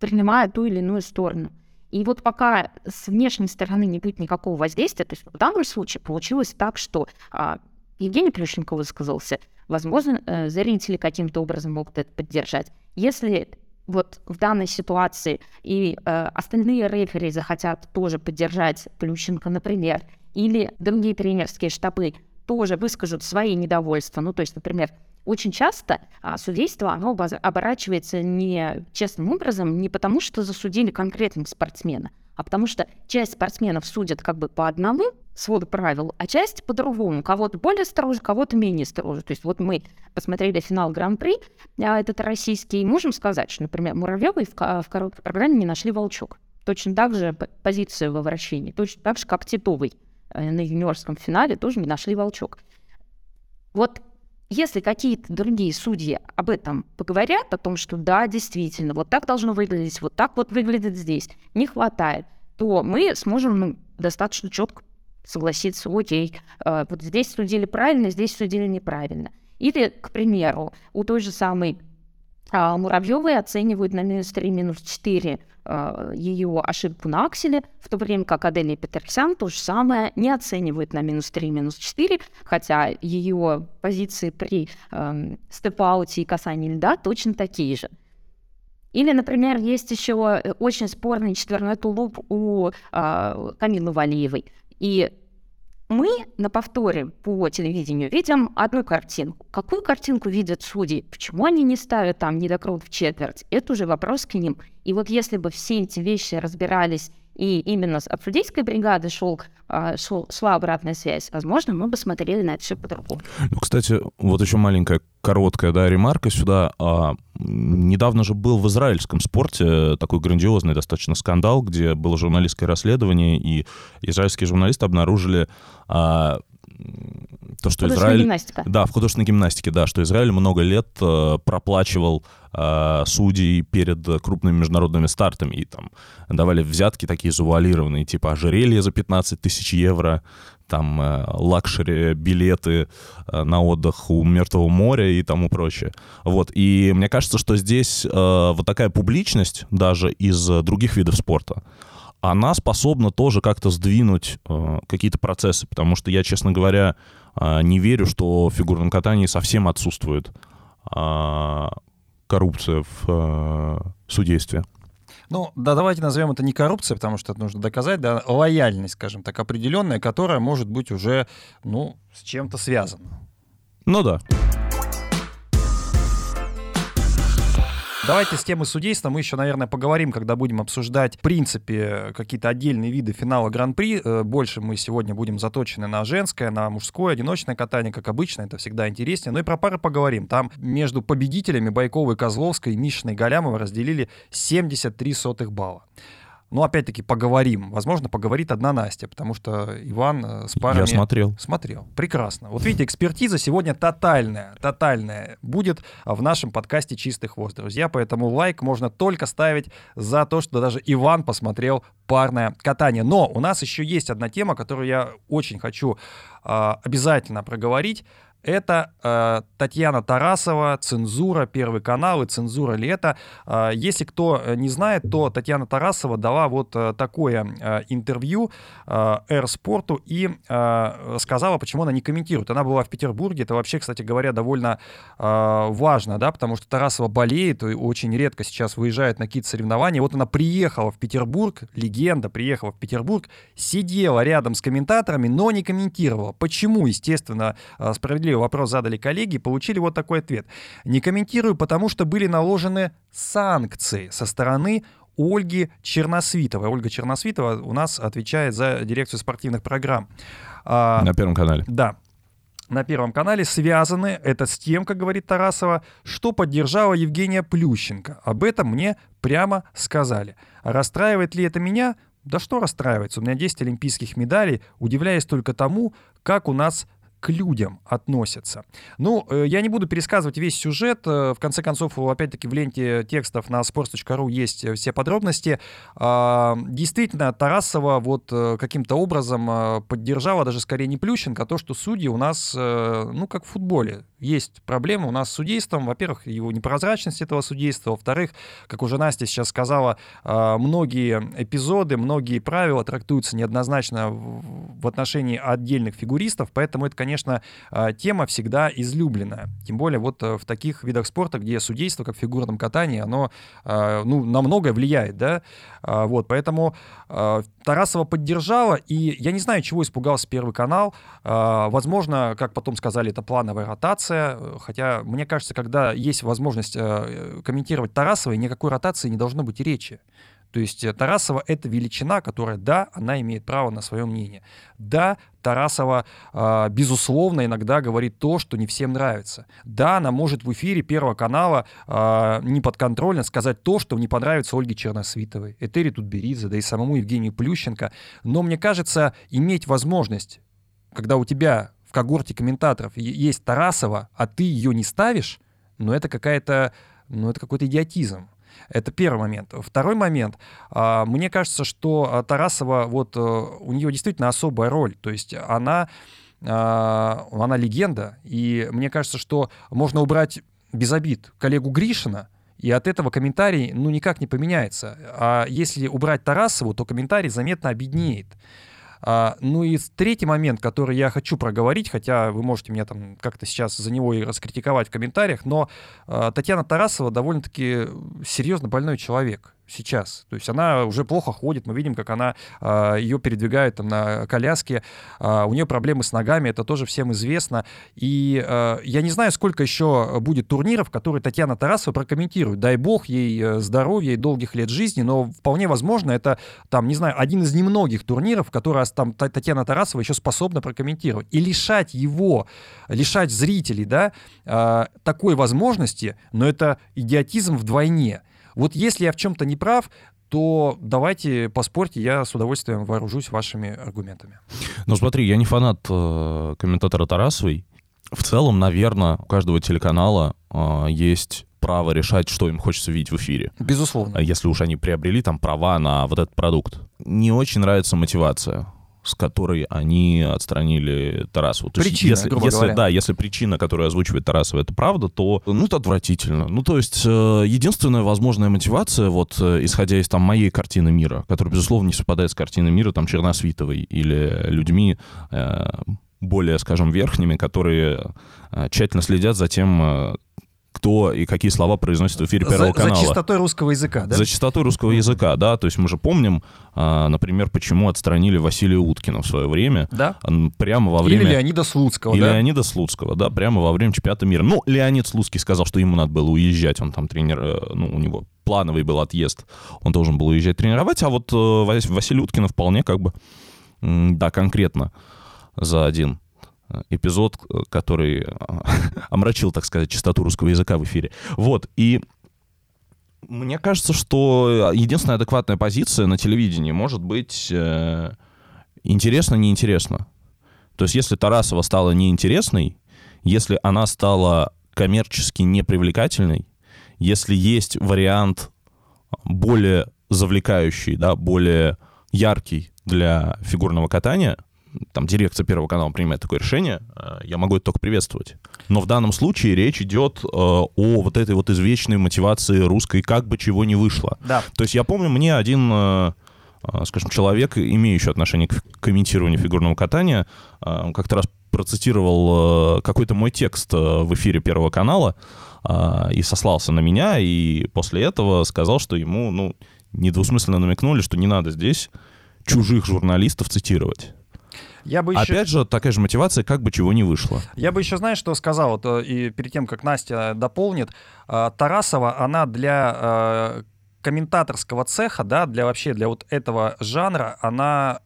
[SPEAKER 3] принимая ту или иную сторону. И вот пока с внешней стороны не будет никакого воздействия, то есть в данном случае получилось так, что а, Евгений Плющенко высказался, возможно, э, зрители каким-то образом могут это поддержать. Если вот в данной ситуации и э, остальные рефери захотят тоже поддержать Плющенко, например, или другие тренерские штабы тоже выскажут свои недовольства. Ну, то есть, например, очень часто а, судейство оно оборачивается не честным образом, не потому что засудили конкретного спортсмена, а потому что часть спортсменов судят как бы по одному своду правил, а часть по-другому. Кого-то более строже, кого-то менее строже. То есть вот мы посмотрели финал Гран-при, а этот российский, и можем сказать, что, например, Муравьевой в, в короткой программе не нашли волчок. Точно так же позицию во вращении, точно так же, как Титовый э, на юниорском финале тоже не нашли волчок. Вот если какие-то другие судьи об этом поговорят, о том, что да, действительно, вот так должно выглядеть, вот так вот выглядит здесь, не хватает, то мы сможем ну, достаточно четко согласиться, окей, э, вот здесь судили правильно, здесь судили неправильно. Или, к примеру, у той же самой а, Муравьевой оценивают на минус 3, минус 4 а, ее ошибку на акселе, в то время как Аделия Петерсян то же самое не оценивает на минус 3, минус 4, хотя ее позиции при э, степ-ауте и касании льда точно такие же. Или, например, есть еще очень спорный четверной тулуп у э, Камилы Валиевой. И мы на повторе по телевидению видим одну картинку. Какую картинку видят судьи? Почему они не ставят там недокрут в четверть? Это уже вопрос к ним. И вот если бы все эти вещи разбирались и именно от судейской бригады шел, а, шел, шла обратная связь, возможно, мы бы смотрели на это все по-другому.
[SPEAKER 1] Ну, кстати, вот еще маленькая короткая да, ремарка сюда. А, недавно же был в израильском спорте такой грандиозный достаточно скандал, где было журналистское расследование, и израильские журналисты обнаружили а, то, что Израиль...
[SPEAKER 3] гимнастика.
[SPEAKER 1] Да, в художественной гимнастике, да, что Израиль много лет э, проплачивал э, судей перед крупными международными стартами, и там давали взятки такие завуалированные, типа ожерелье за 15 тысяч евро, там э, luxury билеты э, на отдых у Мертвого моря и тому прочее. Вот, и мне кажется, что здесь э, вот такая публичность даже из других видов спорта, она способна тоже как-то сдвинуть э, какие-то процессы, потому что я, честно говоря, э, не верю, что в фигурном катании совсем отсутствует э, коррупция в э, судействе.
[SPEAKER 2] Ну, да, давайте назовем это не коррупция, потому что это нужно доказать, да, лояльность, скажем так, определенная, которая может быть уже, ну, с чем-то связана.
[SPEAKER 1] Ну да.
[SPEAKER 2] Давайте с темы судейства мы еще, наверное, поговорим, когда будем обсуждать, в принципе, какие-то отдельные виды финала Гран-при. Э, больше мы сегодня будем заточены на женское, на мужское, одиночное катание, как обычно, это всегда интереснее. Ну и про пары поговорим. Там между победителями Байковой, Козловской, Мишиной и Галямовой разделили 73 сотых балла. Ну, опять-таки, поговорим. Возможно, поговорит одна Настя, потому что Иван э, с парами...
[SPEAKER 1] Я смотрел.
[SPEAKER 2] Смотрел. Прекрасно. Вот видите, экспертиза сегодня тотальная, тотальная будет в нашем подкасте «Чистый хвост», друзья. Поэтому лайк можно только ставить за то, что даже Иван посмотрел парное катание. Но у нас еще есть одна тема, которую я очень хочу э, обязательно проговорить. Это э, Татьяна Тарасова, «Цензура», Первый канал и «Цензура это?». Э, если кто э, не знает, то Татьяна Тарасова дала вот э, такое э, интервью э, «Эрспорту» и э, сказала, почему она не комментирует. Она была в Петербурге, это вообще, кстати говоря, довольно э, важно, да, потому что Тарасова болеет и очень редко сейчас выезжает на какие-то соревнования. Вот она приехала в Петербург, легенда, приехала в Петербург, сидела рядом с комментаторами, но не комментировала. Почему, естественно, э, справедливо справедливый вопрос задали коллеги, получили вот такой ответ. Не комментирую, потому что были наложены санкции со стороны Ольги Черносвитовой. Ольга Черносвитова у нас отвечает за дирекцию спортивных программ.
[SPEAKER 1] А, на Первом канале.
[SPEAKER 2] Да, на Первом канале связаны это с тем, как говорит Тарасова, что поддержала Евгения Плющенко. Об этом мне прямо сказали. А расстраивает ли это меня? Да что расстраивается? У меня 10 олимпийских медалей. Удивляюсь только тому, как у нас к людям относятся. Ну, э, я не буду пересказывать весь сюжет. Э, в конце концов, опять-таки, в ленте текстов на sports.ru есть все подробности. А, действительно, Тарасова вот каким-то образом поддержала даже скорее не Плющенко, а то, что судьи у нас, ну, как в футболе. Есть проблемы у нас с судейством. Во-первых, его непрозрачность этого судейства. Во-вторых, как уже Настя сейчас сказала, многие эпизоды, многие правила трактуются неоднозначно в отношении отдельных фигуристов, поэтому это, конечно, а, тема всегда излюбленная. Тем более вот э, в таких видах спорта, где судейство, как в фигурном катании, оно а, ну, на многое влияет, да, а, вот, поэтому Тарасова поддержала, и я не знаю, чего испугался Первый канал, возможно, как потом сказали, это плановая ротация, хотя мне кажется, когда есть возможность э, комментировать Тарасова, никакой ротации не должно быть речи. То есть э, Тарасова — это величина, которая, да, она имеет право на свое мнение. Да, Тарасова, э, безусловно, иногда говорит то, что не всем нравится. Да, она может в эфире Первого канала э, неподконтрольно сказать то, что не понравится Ольге Черносвитовой, Этери Тутберидзе, да и самому Евгению Плющенко. Но мне кажется, иметь возможность, когда у тебя в когорте комментаторов есть Тарасова, а ты ее не ставишь, ну это какая-то, ну это какой-то идиотизм. Это первый момент. Второй момент. А, мне кажется, что а, Тарасова, вот э, у нее действительно особая роль. То есть она, а, она легенда. И мне кажется, что можно убрать без обид коллегу Гришина, и от этого комментарий ну никак не поменяется. А если убрать Тарасову, то комментарий заметно обеднеет. А, ну и третий момент, который я хочу проговорить, хотя вы можете меня там как-то сейчас за него и раскритиковать в комментариях, но а, Татьяна Тарасова довольно-таки серьезно больной человек сейчас. То есть она уже плохо ходит, мы видим, как она э, ее передвигает там на коляске, э, у нее проблемы с ногами, это тоже всем известно. И э, я не знаю, сколько еще будет турниров, которые Татьяна Тарасова прокомментирует. Дай бог ей э, здоровья и долгих лет жизни, но вполне возможно это, там, не знаю, один из немногих турниров, которые там Татьяна Тарасова еще способна прокомментировать. И лишать его, лишать зрителей, да, э, такой возможности, но это идиотизм вдвойне. Вот если я в чем-то не прав, то давайте поспорьте, я с удовольствием вооружусь вашими аргументами.
[SPEAKER 1] Ну смотри, я не фанат э, комментатора Тарасовой. В целом, наверное, у каждого телеканала э, есть право решать, что им хочется видеть в эфире.
[SPEAKER 2] Безусловно.
[SPEAKER 1] Если уж они приобрели там права на вот этот продукт. Не очень нравится мотивация с которой они отстранили Тарасову.
[SPEAKER 2] То причина,
[SPEAKER 1] есть, если, если,
[SPEAKER 2] говоря.
[SPEAKER 1] Да, если причина, которую озвучивает Тарасова, это правда, то, ну, это отвратительно. Ну, то есть, э, единственная возможная мотивация, вот, э, исходя из там моей картины мира, которая, безусловно, не совпадает с картиной мира, там, Черносвитовой или людьми, э, более, скажем, верхними, которые э, тщательно следят за тем, кто и какие слова произносит в эфире Первого
[SPEAKER 2] за,
[SPEAKER 1] канала.
[SPEAKER 2] За чистотой русского языка, да?
[SPEAKER 1] За чистотой русского языка, да. То есть мы же помним, а, например, почему отстранили Василия Уткина в свое время.
[SPEAKER 2] Да.
[SPEAKER 1] Прямо во время...
[SPEAKER 2] Или Леонида Слуцкого,
[SPEAKER 1] Или
[SPEAKER 2] да?
[SPEAKER 1] Леонида Слуцкого, да, прямо во время чемпионата мира. Ну, Леонид Слуцкий сказал, что ему надо было уезжать, он там тренер, э, ну, у него плановый был отъезд, он должен был уезжать тренировать, а вот э, Василий Уткина вполне как бы, да, конкретно за один эпизод, который омрачил, так сказать, чистоту русского языка в эфире. Вот, и мне кажется, что единственная адекватная позиция на телевидении может быть э, интересно-неинтересно. То есть если Тарасова стала неинтересной, если она стала коммерчески непривлекательной, если есть вариант более завлекающий, да, более яркий для фигурного катания — там дирекция Первого канала принимает такое решение, э, я могу это только приветствовать. Но в данном случае речь идет э, о вот этой вот извечной мотивации русской, как бы чего не вышло.
[SPEAKER 2] Да.
[SPEAKER 1] То есть я помню, мне один э, скажем, человек, имеющий отношение к комментированию фигурного катания, он как-то раз процитировал какой-то мой текст в эфире Первого канала и сослался на меня, и после этого сказал, что ему, ну, недвусмысленно намекнули, что не надо здесь чужих журналистов цитировать.
[SPEAKER 2] Я бы еще...
[SPEAKER 1] Опять же, такая же мотивация, как бы чего не вышло.
[SPEAKER 2] Я бы еще, знаешь, что сказал, вот, э, и перед тем, как Настя дополнит, э, Тарасова, она для э, комментаторского цеха, да, для вообще, для вот этого жанра, она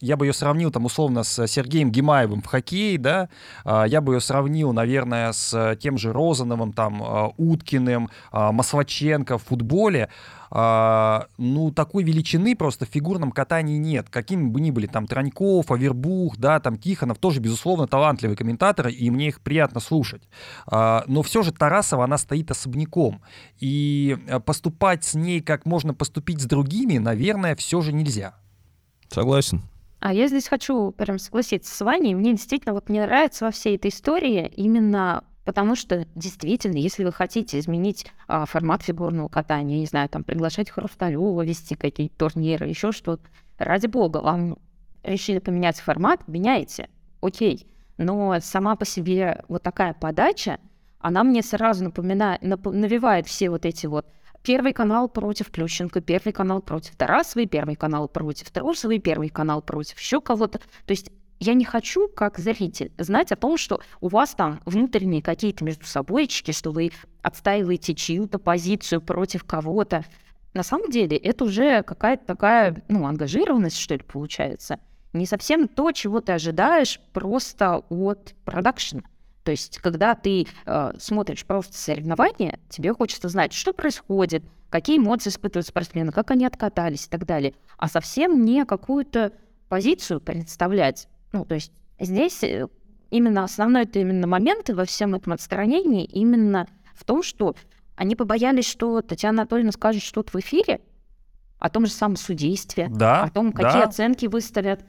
[SPEAKER 2] я бы ее сравнил там условно с Сергеем Гимаевым в хоккее, да, а, я бы ее сравнил, наверное, с тем же Розановым, там, а, Уткиным, а, Маслаченко в футболе, ну, такой величины просто в фигурном катании нет. Какими бы ни были там Траньков, Авербух, да, там Тихонов, тоже, безусловно, талантливые комментаторы, и мне их приятно слушать. Но все же Тарасова, она стоит особняком. И поступать с ней, как можно поступить с другими, наверное, все же нельзя.
[SPEAKER 1] Согласен.
[SPEAKER 3] А я здесь хочу прям согласиться с Ваней. Мне действительно вот не нравится во всей этой истории именно потому что действительно, если вы хотите изменить а, формат фигурного катания, не знаю, там приглашать Хрусталева, вести какие-то турниры, еще что-то, ради бога, вам решили поменять формат, меняйте, окей. Но сама по себе вот такая подача, она мне сразу напоминает, навевает все вот эти вот Первый канал против Плющенко, первый канал против Тарасовой, первый канал против Трусовой, первый канал против еще кого-то. То есть я не хочу, как зритель, знать о том, что у вас там внутренние какие-то между собойчики, что вы отстаиваете чью-то позицию против кого-то. На самом деле это уже какая-то такая, ну, ангажированность, что ли, получается. Не совсем то, чего ты ожидаешь просто от продакшена. То есть, когда ты э, смотришь просто соревнования, тебе хочется знать, что происходит, какие эмоции испытывают спортсмены, как они откатались и так далее, а совсем не какую-то позицию представлять. Ну, то есть здесь э, именно основной это именно момент во всем этом отстранении именно в том, что они побоялись, что Татьяна Анатольевна скажет что-то в эфире о том же самом судействе,
[SPEAKER 2] да,
[SPEAKER 3] о том, какие
[SPEAKER 2] да.
[SPEAKER 3] оценки выставят.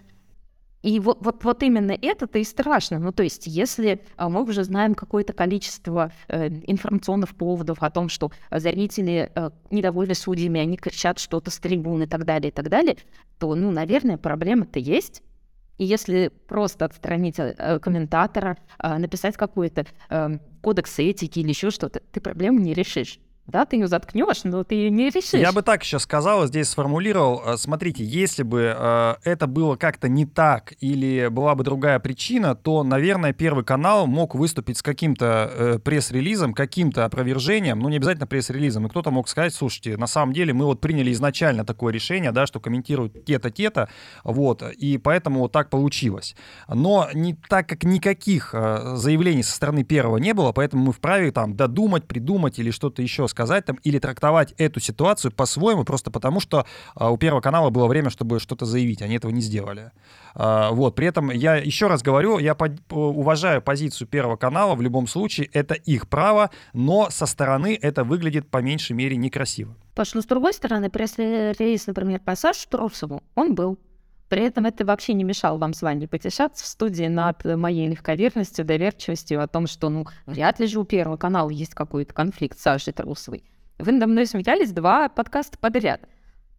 [SPEAKER 3] И вот, вот, вот именно это-то и страшно. Ну, то есть, если а, мы уже знаем какое-то количество э, информационных поводов о том, что зрители э, недовольны судьями, они кричат что-то с трибуны и так далее, и так далее, то, ну, наверное, проблема-то есть. И если просто отстранить э, комментатора, э, написать какой-то э, кодекс этики или еще что-то, ты проблему не решишь. Да, ты ее заткнешь, но ты ее не решишь.
[SPEAKER 2] Я бы так сейчас сказал, здесь сформулировал. Э, смотрите, если бы э, это было как-то не так или была бы другая причина, то, наверное, Первый канал мог выступить с каким-то э, пресс-релизом, каким-то опровержением, ну, не обязательно пресс-релизом, и кто-то мог сказать, слушайте, на самом деле мы вот приняли изначально такое решение, да, что комментируют те-то, те-то, вот, и поэтому вот так получилось. Но не так как никаких э, заявлений со стороны Первого не было, поэтому мы вправе там додумать, придумать или что-то еще сказать сказать там или трактовать эту ситуацию по-своему, просто потому что а, у Первого канала было время, чтобы что-то заявить, они этого не сделали. А, вот, при этом я еще раз говорю, я под, уважаю позицию Первого канала, в любом случае это их право, но со стороны это выглядит по меньшей мере некрасиво.
[SPEAKER 3] Потому что, с другой стороны, пресс-релиз, например, по Саше Трусову, он был. При этом это вообще не мешало вам с вами потешаться в студии над моей легковерностью, доверчивостью о том, что, ну, вряд ли же у Первого канала есть какой-то конфликт с Сашей Трусовой. Вы надо мной смеялись два подкаста подряд.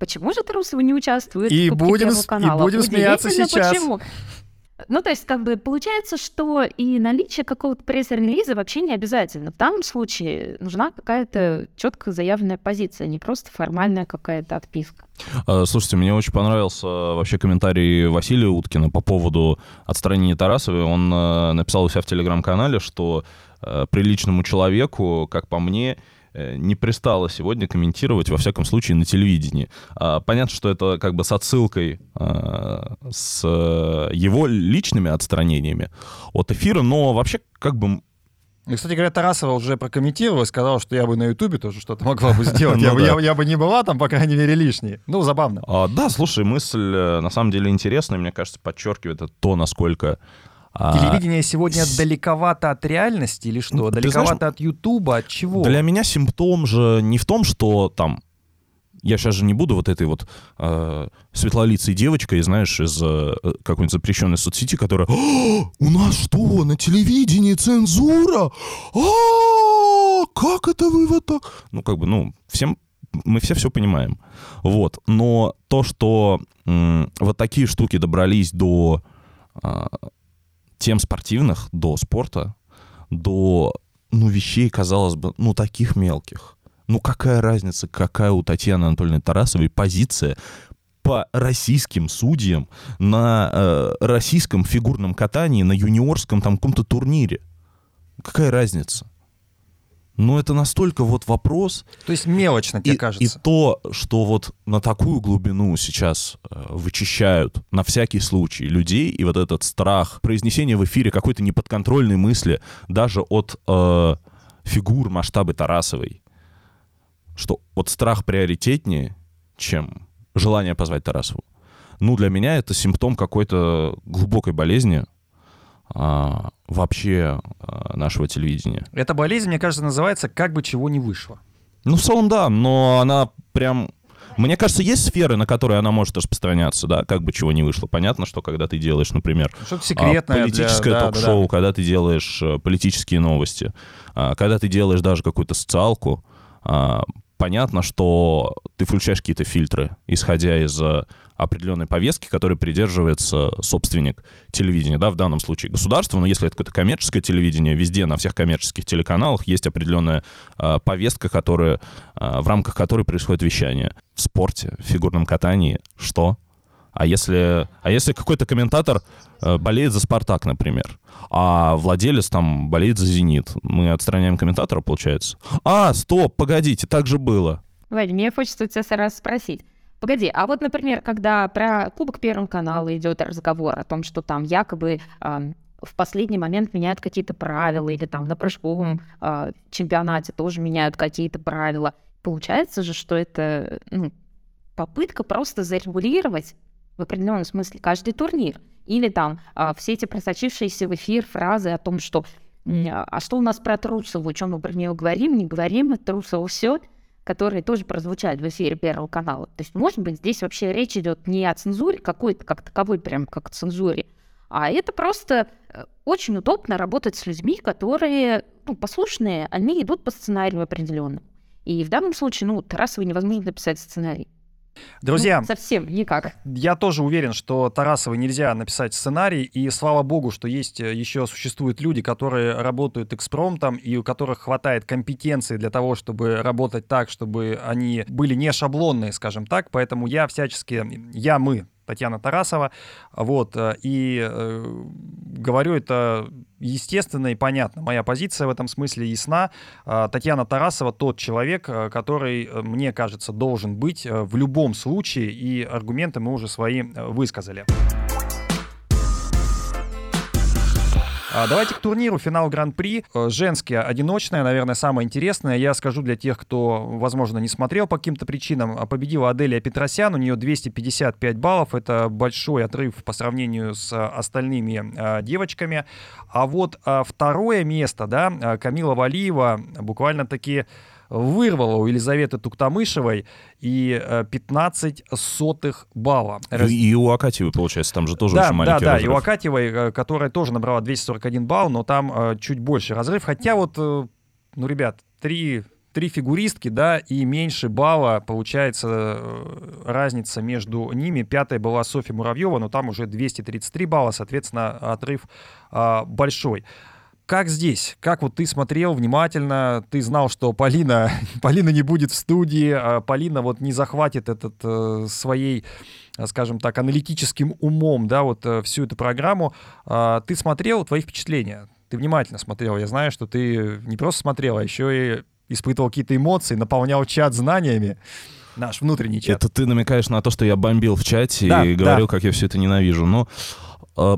[SPEAKER 3] Почему же Трусова не участвует
[SPEAKER 2] и
[SPEAKER 3] в Кубке
[SPEAKER 2] будем,
[SPEAKER 3] Первого канала?
[SPEAKER 2] И будем смеяться сейчас.
[SPEAKER 3] Почему? Ну, то есть, как бы, получается, что и наличие какого-то пресс-релиза вообще не обязательно. В данном случае нужна какая-то четко заявленная позиция, не просто формальная какая-то отписка.
[SPEAKER 1] А, слушайте, мне очень понравился вообще комментарий Василия Уткина по поводу отстранения Тарасовой. Он написал у себя в телеграм-канале, что приличному человеку, как по мне, не пристало сегодня комментировать, во всяком случае, на телевидении. А, понятно, что это как бы с отсылкой а, с его личными отстранениями от эфира, но вообще как бы
[SPEAKER 2] и, кстати говоря, Тарасова уже прокомментировала, сказала, что я бы на Ютубе тоже что-то могла бы сделать. Я, ну, бы, да. я, я бы не была там, по крайней мере, лишней. Ну, забавно.
[SPEAKER 1] А, да, слушай, мысль э, на самом деле интересная, мне кажется, подчеркивает то, насколько
[SPEAKER 2] Телевидение сегодня далековато от реальности или что? Ну, далековато знаешь, от Ютуба, от чего?
[SPEAKER 1] Для меня симптом же не в том, что там я сейчас же не буду вот этой вот э, светлолицей девочкой, знаешь, из э, какой-нибудь запрещенной соцсети, которая «У нас что, на телевидении цензура? А, как это вы вот так?» Ну, как бы, ну, всем мы все все понимаем. Вот. Но то, что м, вот такие штуки добрались до э, тем спортивных, до спорта, до, ну, вещей, казалось бы, ну, таких мелких. Ну, какая разница, какая у Татьяны Анатольевны Тарасовой позиция по российским судьям на э, российском фигурном катании, на юниорском там каком-то турнире? Какая разница? Ну, это настолько вот вопрос.
[SPEAKER 2] То есть мелочно, тебе
[SPEAKER 1] и,
[SPEAKER 2] кажется?
[SPEAKER 1] И то, что вот на такую глубину сейчас э, вычищают на всякий случай людей, и вот этот страх произнесения в эфире какой-то неподконтрольной мысли даже от э, фигур масштаба Тарасовой, что вот страх приоритетнее, чем желание позвать Тарасову. Ну, для меня это симптом какой-то глубокой болезни, а, вообще а, нашего телевидения.
[SPEAKER 2] Эта болезнь, мне кажется, называется «как бы чего не вышло».
[SPEAKER 1] Ну, в целом, да, но она прям... Мне кажется, есть сферы, на которые она может распространяться, да, как бы чего не вышло. Понятно, что когда ты делаешь, например,
[SPEAKER 2] Что-то секретное
[SPEAKER 1] а, политическое
[SPEAKER 2] для...
[SPEAKER 1] ток-шоу,
[SPEAKER 2] да, да,
[SPEAKER 1] когда ты делаешь а, политические новости, а, когда ты делаешь даже какую-то социалку, а, понятно, что ты включаешь какие-то фильтры, исходя из а, определенной повестки, которой придерживается собственник телевидения, да, в данном случае государство, но если это какое-то коммерческое телевидение, везде на всех коммерческих телеканалах есть определенная э, повестка, которая, э, в рамках которой происходит вещание. В спорте, в фигурном катании, что? А если, а если какой-то комментатор э, болеет за «Спартак», например, а владелец там болеет за «Зенит», мы отстраняем комментатора, получается? А, стоп, погодите, так же было.
[SPEAKER 3] Вадим, мне хочется тебя сразу спросить. Погоди, а вот, например, когда про Кубок Первого канала идет разговор о том, что там якобы э, в последний момент меняют какие-то правила, или там на прыжковом э, чемпионате тоже меняют какие-то правила, получается же, что это ну, попытка просто зарегулировать в определенном смысле каждый турнир. Или там э, все эти просочившиеся в эфир фразы о том, что а что у нас про Трусову, о чем мы про нее говорим, не говорим, Трусова все – которые тоже прозвучают в эфире Первого канала. То есть, может быть, здесь вообще речь идет не о цензуре какой-то, как таковой, прям как о цензуре, а это просто э, очень удобно работать с людьми, которые ну, послушные, они идут по сценарию определенному. И в данном случае, ну, Тарасовой невозможно написать сценарий.
[SPEAKER 2] Друзья,
[SPEAKER 3] ну, совсем никак.
[SPEAKER 2] Я тоже уверен, что Тарасовой нельзя написать сценарий, и слава богу, что есть э, еще существуют люди, которые работают экспромтом, и у которых хватает компетенции для того, чтобы работать так, чтобы они были не шаблонные, скажем так. Поэтому я всячески, я, мы, Татьяна Тарасова. Вот, э, и э, говорю это естественно и понятно. Моя позиция в этом смысле ясна. Э, Татьяна Тарасова тот человек, э, который, мне кажется, должен быть в любом случае, и аргументы мы уже свои высказали. Давайте к турниру, финал Гран-при. Э, женские, одиночное, наверное, самое интересное. Я скажу для тех, кто, возможно, не смотрел по каким-то причинам. А, победила Аделия Петросян, у нее 255 баллов. Это большой отрыв по сравнению с остальными а, девочками. А вот второе место, да, Камила Валиева буквально-таки вырвала у Елизаветы Туктамышевой и 15 э, сотых балла.
[SPEAKER 1] И, и у Акатьевой, получается, там же тоже
[SPEAKER 2] да,
[SPEAKER 1] очень маленький
[SPEAKER 2] Да, да,
[SPEAKER 1] разрыв.
[SPEAKER 2] и у Акатьевой, э, которая тоже набрала 241 балл, но там э, чуть больше разрыв. Хотя вот, ну, ребят, три три фигуристки, да, и меньше балла получается разница между ними. Пятая была Софья Муравьева, но там уже 233 балла, соответственно, отрыв а, большой. Как здесь? Как вот ты смотрел внимательно, ты знал, что Полина, Полина не будет в студии, а Полина вот не захватит этот э, своей, э, скажем так, аналитическим умом, да, вот э, всю эту программу. Э, ты смотрел, твои впечатления? Ты внимательно смотрел. Я знаю, что ты не просто смотрел, а еще и испытывал какие-то эмоции, наполнял чат знаниями наш внутренний чат.
[SPEAKER 1] Это ты намекаешь на то, что я бомбил в чате да, и говорил, да. как я все это ненавижу. Но э,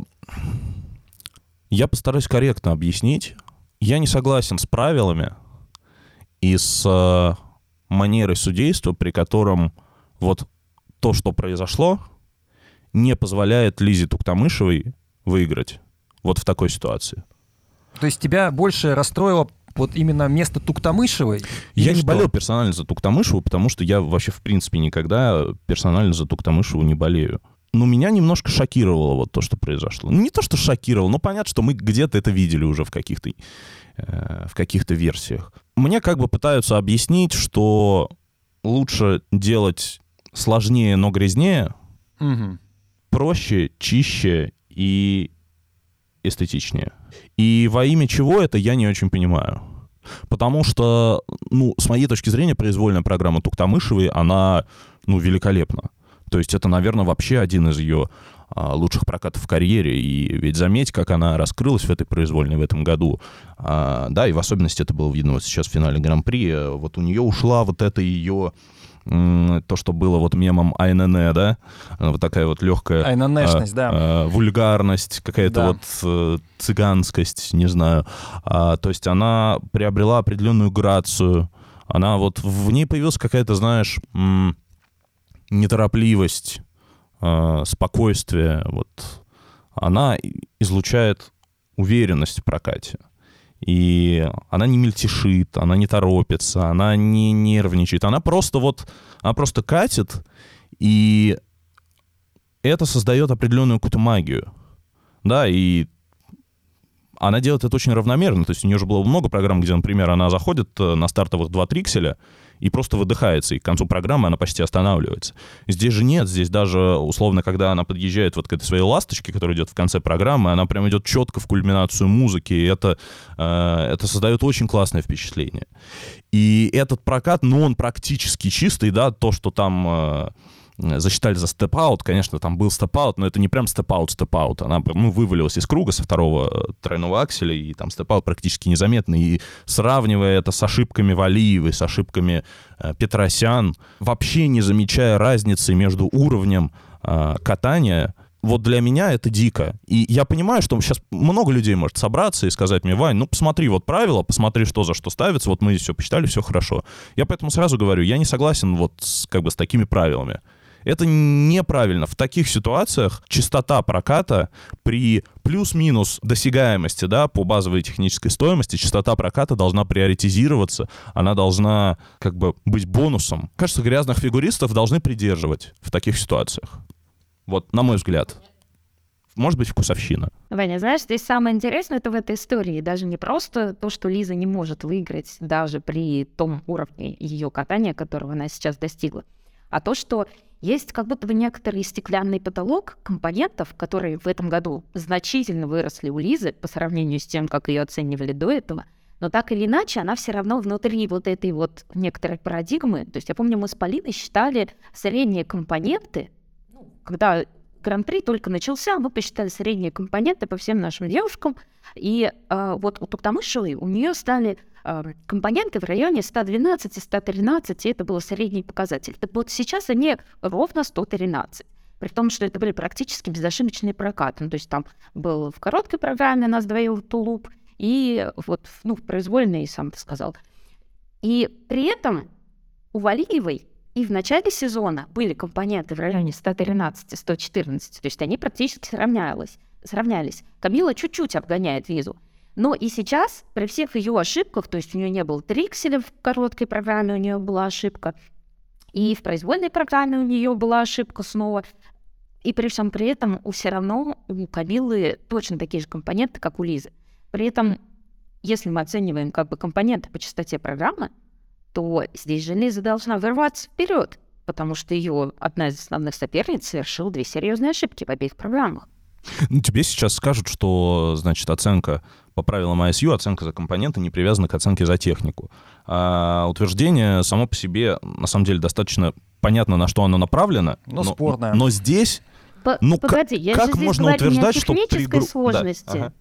[SPEAKER 1] я постараюсь корректно объяснить. Я не согласен с правилами и с э, манерой судейства, при котором вот то, что произошло, не позволяет Лизе Туктамышевой выиграть вот в такой ситуации.
[SPEAKER 2] То есть тебя больше расстроило вот именно место Туктамышевой?
[SPEAKER 1] Я не что? болел персонально за Туктамышеву, потому что я вообще в принципе никогда персонально за Туктамышеву не болею ну, меня немножко шокировало вот то, что произошло. Ну, не то, что шокировало, но понятно, что мы где-то это видели уже в каких-то э, в каких-то версиях. Мне как бы пытаются объяснить, что лучше делать сложнее, но грязнее,
[SPEAKER 2] угу.
[SPEAKER 1] проще, чище и эстетичнее. И во имя чего это, я не очень понимаю. Потому что, ну, с моей точки зрения, произвольная программа Туктамышевой, она, ну, великолепна. То есть это, наверное, вообще один из ее а, лучших прокатов в карьере. И ведь заметь, как она раскрылась в этой произвольной в этом году. А, да, и в особенности это было видно вот сейчас в финале Гран-при. Вот у нее ушла вот эта ее то, что было вот мемом АНН, да, вот такая вот легкая...
[SPEAKER 2] АННшность, а, да.
[SPEAKER 1] А, вульгарность, какая-то да. вот а, цыганскость, не знаю. А, то есть она приобрела определенную грацию, она вот, в ней появилась какая-то, знаешь, м- неторопливость, а, спокойствие, вот. Она излучает уверенность в прокате. И она не мельтешит, она не торопится, она не нервничает. Она просто вот, она просто катит, и это создает определенную какую-то магию. Да, и она делает это очень равномерно. То есть у нее же было много программ, где, например, она заходит э, на стартовых два трикселя, и просто выдыхается, и к концу программы она почти останавливается. Здесь же нет, здесь даже, условно, когда она подъезжает вот к этой своей ласточке, которая идет в конце программы, она прям идет четко в кульминацию музыки, и это, э, это создает очень классное впечатление. И этот прокат, ну, он практически чистый, да, то, что там... Э, засчитали за step-out. Конечно, там был step-out, но это не прям step-out, step-out. Она ну, вывалилась из круга со второго э, тройного акселя, и там step-out практически незаметный. И сравнивая это с ошибками Валиевой, с ошибками э, Петросян, вообще не замечая разницы между уровнем э, катания, вот для меня это дико. И я понимаю, что сейчас много людей может собраться и сказать мне, Вань, ну посмотри вот правила, посмотри, что за что ставится, вот мы все посчитали, все хорошо. Я поэтому сразу говорю, я не согласен вот с, как бы с такими правилами. Это неправильно. В таких ситуациях частота проката при плюс-минус досягаемости, да, по базовой технической стоимости, частота проката должна приоритизироваться, она должна как бы быть бонусом. Кажется, грязных фигуристов должны придерживать в таких ситуациях. Вот, на мой взгляд. Может быть, вкусовщина.
[SPEAKER 3] Ваня, знаешь, здесь самое интересное это в этой истории. Даже не просто то, что Лиза не может выиграть даже при том уровне ее катания, которого она сейчас достигла, а то, что есть как будто бы некоторый стеклянный потолок компонентов, которые в этом году значительно выросли у Лизы по сравнению с тем, как ее оценивали до этого. Но так или иначе, она все равно внутри вот этой вот некоторой парадигмы. То есть я помню, мы с Полиной считали средние компоненты, ну, когда Гран-при только начался, мы посчитали средние компоненты по всем нашим девушкам. И э, вот у Туктамышевой у нее стали компоненты в районе 112-113, и это был средний показатель. Так вот сейчас они ровно 113 при том, что это были практически безошибочные прокаты. Ну, то есть там был в короткой программе нас двоил тулуп, и вот ну, в произвольной, сам ты сказал. И при этом у Валиевой и в начале сезона были компоненты в районе 113-114, то есть они практически сравнялись. сравнялись. Камила чуть-чуть обгоняет визу. Но и сейчас, при всех ее ошибках, то есть у нее не было трикселя в короткой программе, у нее была ошибка, и в произвольной программе у нее была ошибка снова, и при всем при этом у все равно у Камилы точно такие же компоненты, как у Лизы. При этом, если мы оцениваем как бы компоненты по частоте программы, то здесь же Лиза должна вырваться вперед, потому что ее одна из основных соперниц совершила две серьезные ошибки в обеих программах.
[SPEAKER 1] Ну, тебе сейчас скажут, что, значит, оценка по правилам ISU, оценка за компоненты не привязана к оценке за технику. А утверждение само по себе, на самом деле, достаточно понятно, на что оно направлено.
[SPEAKER 2] Ну, но, спорное.
[SPEAKER 1] Но здесь... ну,
[SPEAKER 3] погоди, я
[SPEAKER 1] как
[SPEAKER 3] здесь
[SPEAKER 1] можно утверждать, что
[SPEAKER 3] при сложности. Да, ага.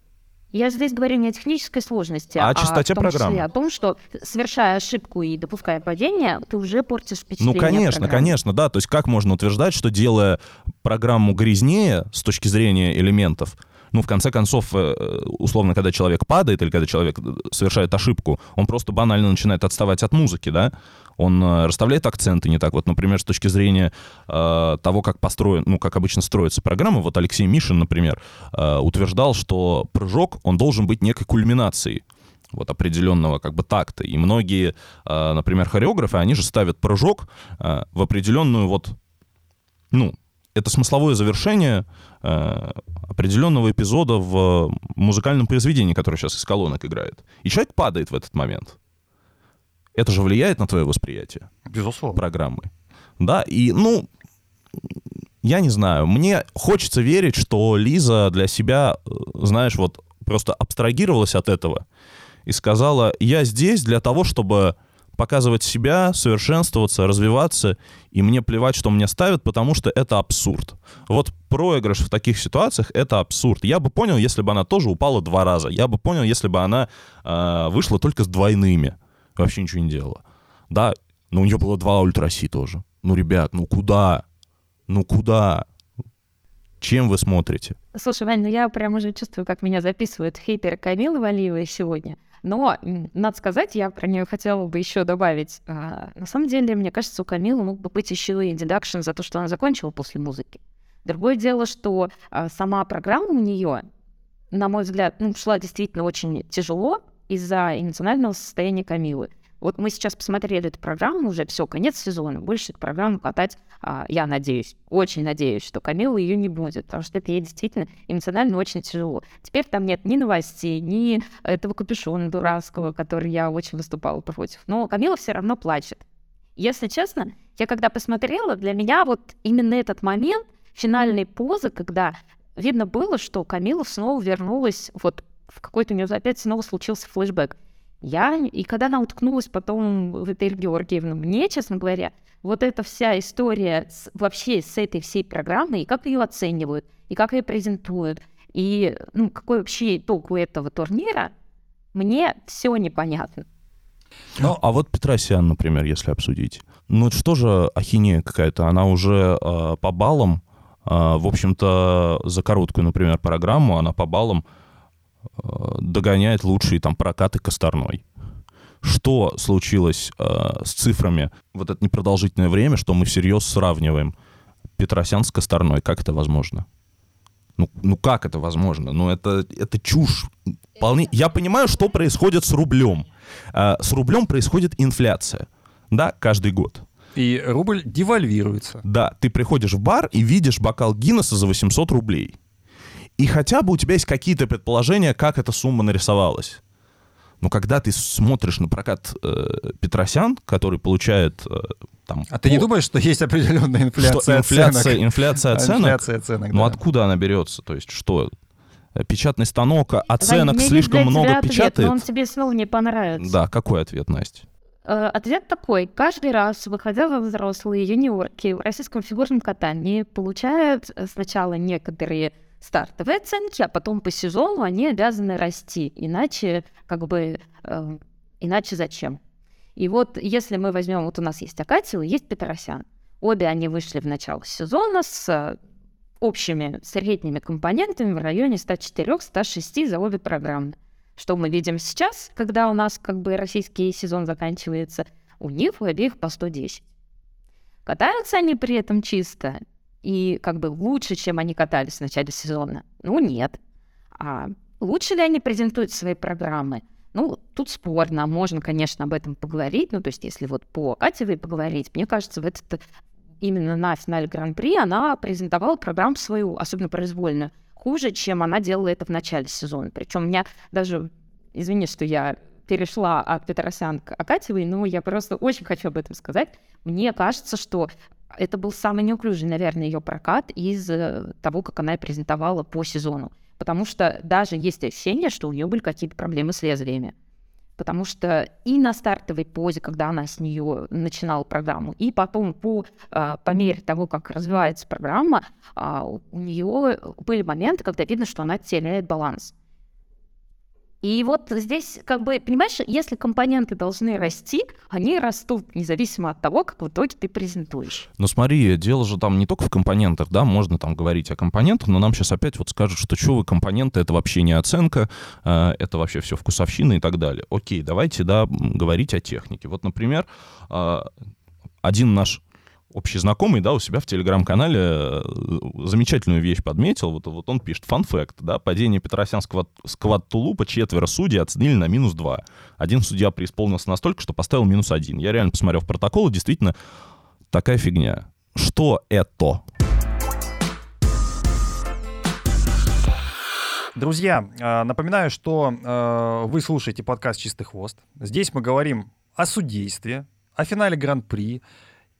[SPEAKER 3] Я здесь говорю не о технической сложности,
[SPEAKER 1] а, о частоте
[SPEAKER 3] а
[SPEAKER 1] программы.
[SPEAKER 3] О том, что совершая ошибку и допуская падение, ты уже портишь впечатление.
[SPEAKER 1] Ну, конечно, конечно, да. То есть как можно утверждать, что делая программу грязнее с точки зрения элементов, ну, в конце концов, э, условно, когда человек падает или когда человек э, совершает ошибку, он просто банально начинает отставать от музыки, да? Он э, расставляет акценты не так. Вот, например, с точки зрения э, того, как построен, ну, как обычно строится программа, вот Алексей Мишин, например, э, утверждал, что прыжок, он должен быть некой кульминацией вот определенного как бы такта. И многие, э, например, хореографы, они же ставят прыжок э, в определенную вот, ну, это смысловое завершение э, определенного эпизода в музыкальном произведении, которое сейчас из колонок играет. И человек падает в этот момент. Это же влияет на твое восприятие.
[SPEAKER 2] Безусловно.
[SPEAKER 1] Программы. Да, и, ну, я не знаю, мне хочется верить, что Лиза для себя, э, знаешь, вот просто абстрагировалась от этого и сказала, я здесь для того, чтобы показывать себя, совершенствоваться, развиваться, и мне плевать, что мне ставят, потому что это абсурд. Вот проигрыш в таких ситуациях — это абсурд. Я бы понял, если бы она тоже упала два раза. Я бы понял, если бы она э, вышла только с двойными. Вообще ничего не делала. Да, но у нее было два ультраси тоже. Ну, ребят, ну куда? Ну куда? Чем вы смотрите?
[SPEAKER 3] Слушай, Вань, ну я прям уже чувствую, как меня записывают хейтеры Камилы Валиевой сегодня. Но, надо сказать, я про нее хотела бы еще добавить. А, на самом деле, мне кажется, у Камилы мог бы быть еще и дедакшн за то, что она закончила после музыки. Другое дело, что а, сама программа у нее, на мой взгляд, ну, шла действительно очень тяжело из-за эмоционального состояния Камилы. Вот мы сейчас посмотрели эту программу, уже все, конец сезона, больше эту программу катать, а, я надеюсь, очень надеюсь, что Камила ее не будет, потому что это ей действительно эмоционально очень тяжело. Теперь там нет ни новостей, ни этого капюшона дурацкого, который я очень выступала против. Но Камила все равно плачет. Если честно, я когда посмотрела, для меня вот именно этот момент финальной позы, когда видно было, что Камила снова вернулась, вот в какой-то у нее опять снова случился флешбэк. Я, и когда она уткнулась потом в Этель Георгиевну, мне, честно говоря, вот эта вся история с, вообще с этой всей программой, и как ее оценивают, и как ее презентуют, и ну, какой вообще итог у этого турнира, мне все непонятно.
[SPEAKER 1] Ну, а вот Петросян, например, если обсудить. Ну, что же ахинея какая-то? Она уже э, по баллам, э, в общем-то, за короткую, например, программу, она по баллам догоняет лучшие там прокаты Косторной. Что случилось э, с цифрами вот это непродолжительное время, что мы всерьез сравниваем Петросян с Косторной? Как это возможно? Ну, ну как это возможно? Ну это, это чушь. Вполне... Я понимаю, что происходит с рублем. Э, с рублем происходит инфляция. Да, каждый год.
[SPEAKER 2] И рубль девальвируется.
[SPEAKER 1] Да, ты приходишь в бар и видишь бокал Гиннесса за 800 рублей и хотя бы у тебя есть какие-то предположения, как эта сумма нарисовалась. Но когда ты смотришь на прокат э, Петросян, который получает э, там...
[SPEAKER 2] А ты не думаешь, что есть определенная инфляция что инфляция,
[SPEAKER 1] оценок? Инфляция оценок? Инфляция оценок, Ну откуда она берется? То есть что? Печатный станок, оценок да, слишком много ответ, печатает?
[SPEAKER 3] Но он тебе снова не понравится.
[SPEAKER 1] Да, какой ответ, Настя?
[SPEAKER 3] Э, ответ такой. Каждый раз, выходя во взрослые юниорки в российском фигурном катании, получают э, сначала некоторые стартовые оценки, а потом по сезону они обязаны расти. Иначе, как бы, э, иначе зачем? И вот если мы возьмем, вот у нас есть Акатил есть Петросян. Обе они вышли в начало сезона с э, общими средними компонентами в районе 104-106 за обе программы. Что мы видим сейчас, когда у нас как бы российский сезон заканчивается, у них у обеих по 110. Катаются они при этом чисто и как бы лучше, чем они катались в начале сезона? Ну, нет. А лучше ли они презентуют свои программы? Ну, тут спорно, можно, конечно, об этом поговорить, ну, то есть если вот по Катевой поговорить, мне кажется, в этот именно на финале Гран-при она презентовала программу свою, особенно произвольную, хуже, чем она делала это в начале сезона. Причем у меня даже, извини, что я перешла от Петросян к Акатьевой, но я просто очень хочу об этом сказать. Мне кажется, что это был самый неуклюжий, наверное, ее прокат из э, того, как она презентовала по сезону. Потому что даже есть ощущение, что у нее были какие-то проблемы с лезвиями. Потому что и на стартовой позе, когда она с нее начинала программу, и потом по, а, по мере того, как развивается программа, а, у нее были моменты, когда видно, что она теряет баланс. И вот здесь, как бы, понимаешь, если компоненты должны расти, они растут, независимо от того, как в итоге ты презентуешь.
[SPEAKER 1] Ну смотри, дело же там не только в компонентах, да, можно там говорить о компонентах, но нам сейчас опять вот скажут, что что вы компоненты, это вообще не оценка, э, это вообще все вкусовщина и так далее. Окей, давайте, да, говорить о технике. Вот, например, э, один наш общий знакомый, да, у себя в телеграм-канале э, замечательную вещь подметил. Вот, вот он пишет, фан факт, да, падение Петросянского сквад Тулупа четверо судей оценили на минус два. Один судья преисполнился настолько, что поставил минус один. Я реально посмотрел в протокол, действительно такая фигня. Что это?
[SPEAKER 2] Друзья, э, напоминаю, что э, вы слушаете подкаст «Чистый хвост». Здесь мы говорим о судействе, о финале Гран-при,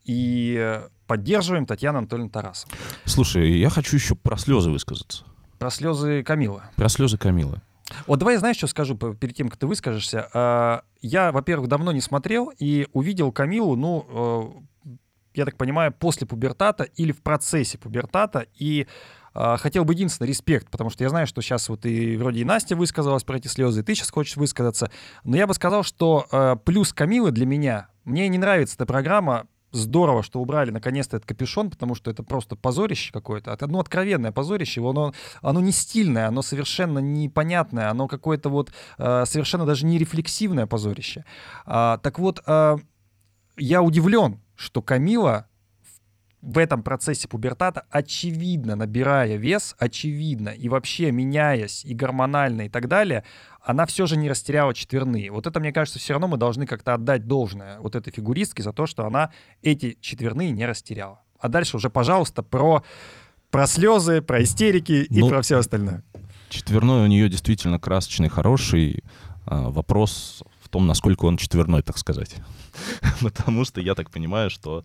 [SPEAKER 2] и поддерживаем Татьяну Анатольевну Тарасову.
[SPEAKER 1] Слушай, я хочу еще про слезы высказаться.
[SPEAKER 2] Про слезы Камилы.
[SPEAKER 1] Про слезы Камилы.
[SPEAKER 2] Вот давай, знаешь, что скажу перед тем, как ты выскажешься. А, я, во-первых, давно не смотрел и увидел Камилу, ну, э, я так понимаю, после пубертата или в процессе пубертата, и э, хотел бы единственное респект, потому что я знаю, что сейчас вот и вроде и Настя высказалась про эти слезы, и ты сейчас хочешь высказаться, но я бы сказал, что э, плюс Камилы для меня, мне не нравится эта программа, здорово, что убрали наконец-то этот капюшон, потому что это просто позорище какое-то. Одно откровенное позорище, оно, оно не стильное, оно совершенно непонятное, оно какое-то вот э, совершенно даже не рефлексивное позорище. А, так вот, э, я удивлен, что Камила в этом процессе пубертата, очевидно набирая вес, очевидно, и вообще меняясь и гормонально и так далее, она все же не растеряла четверные. Вот это, мне кажется, все равно мы должны как-то отдать должное вот этой фигуристке за то, что она эти четверные не растеряла. А дальше уже, пожалуйста, про, про слезы, про истерики и ну, про все остальное.
[SPEAKER 1] Четверной у нее действительно красочный, хороший. А, вопрос в том, насколько он четверной, так сказать. Потому что я так понимаю, что,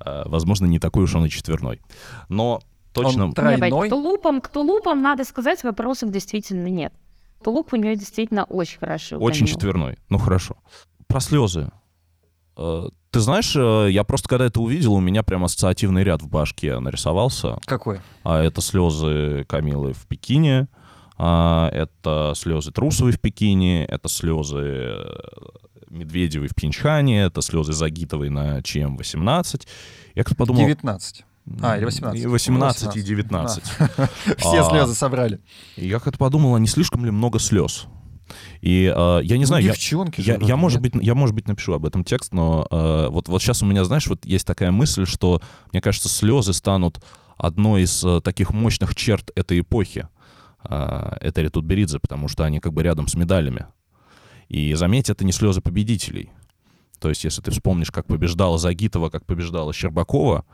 [SPEAKER 1] а, возможно, не такой уж он и четверной. Но точно...
[SPEAKER 3] Он тройной? Нет, к тулупам, к тулупам, надо сказать, вопросов действительно нет. Тулуп у нее действительно очень хорошо.
[SPEAKER 1] Очень четверной. Ну хорошо. Про слезы. Э, ты знаешь, э, я просто когда это увидел, у меня прям ассоциативный ряд в башке нарисовался.
[SPEAKER 2] Какой?
[SPEAKER 1] А это слезы Камилы в Пекине, а это слезы Трусовой в Пекине, это слезы э, Медведевой в Пинчхане, это слезы Загитовой на ЧМ-18. Я как подумал...
[SPEAKER 2] 19. А, или 18. И
[SPEAKER 1] 18, 18. и 19.
[SPEAKER 2] Все а, слезы собрали.
[SPEAKER 1] Я как-то подумал, а не слишком ли много слез? И э, я не ну, знаю,
[SPEAKER 2] девчонки
[SPEAKER 1] я, же, я, я может быть, я может быть напишу об этом текст, но э, вот вот сейчас у меня, знаешь, вот есть такая мысль, что мне кажется, слезы станут одной из э, таких мощных черт этой эпохи. Э, это Ритутберидзе, потому что они как бы рядом с медалями. И заметь, это не слезы победителей. То есть, если ты вспомнишь, как побеждала Загитова, как побеждала Щербакова,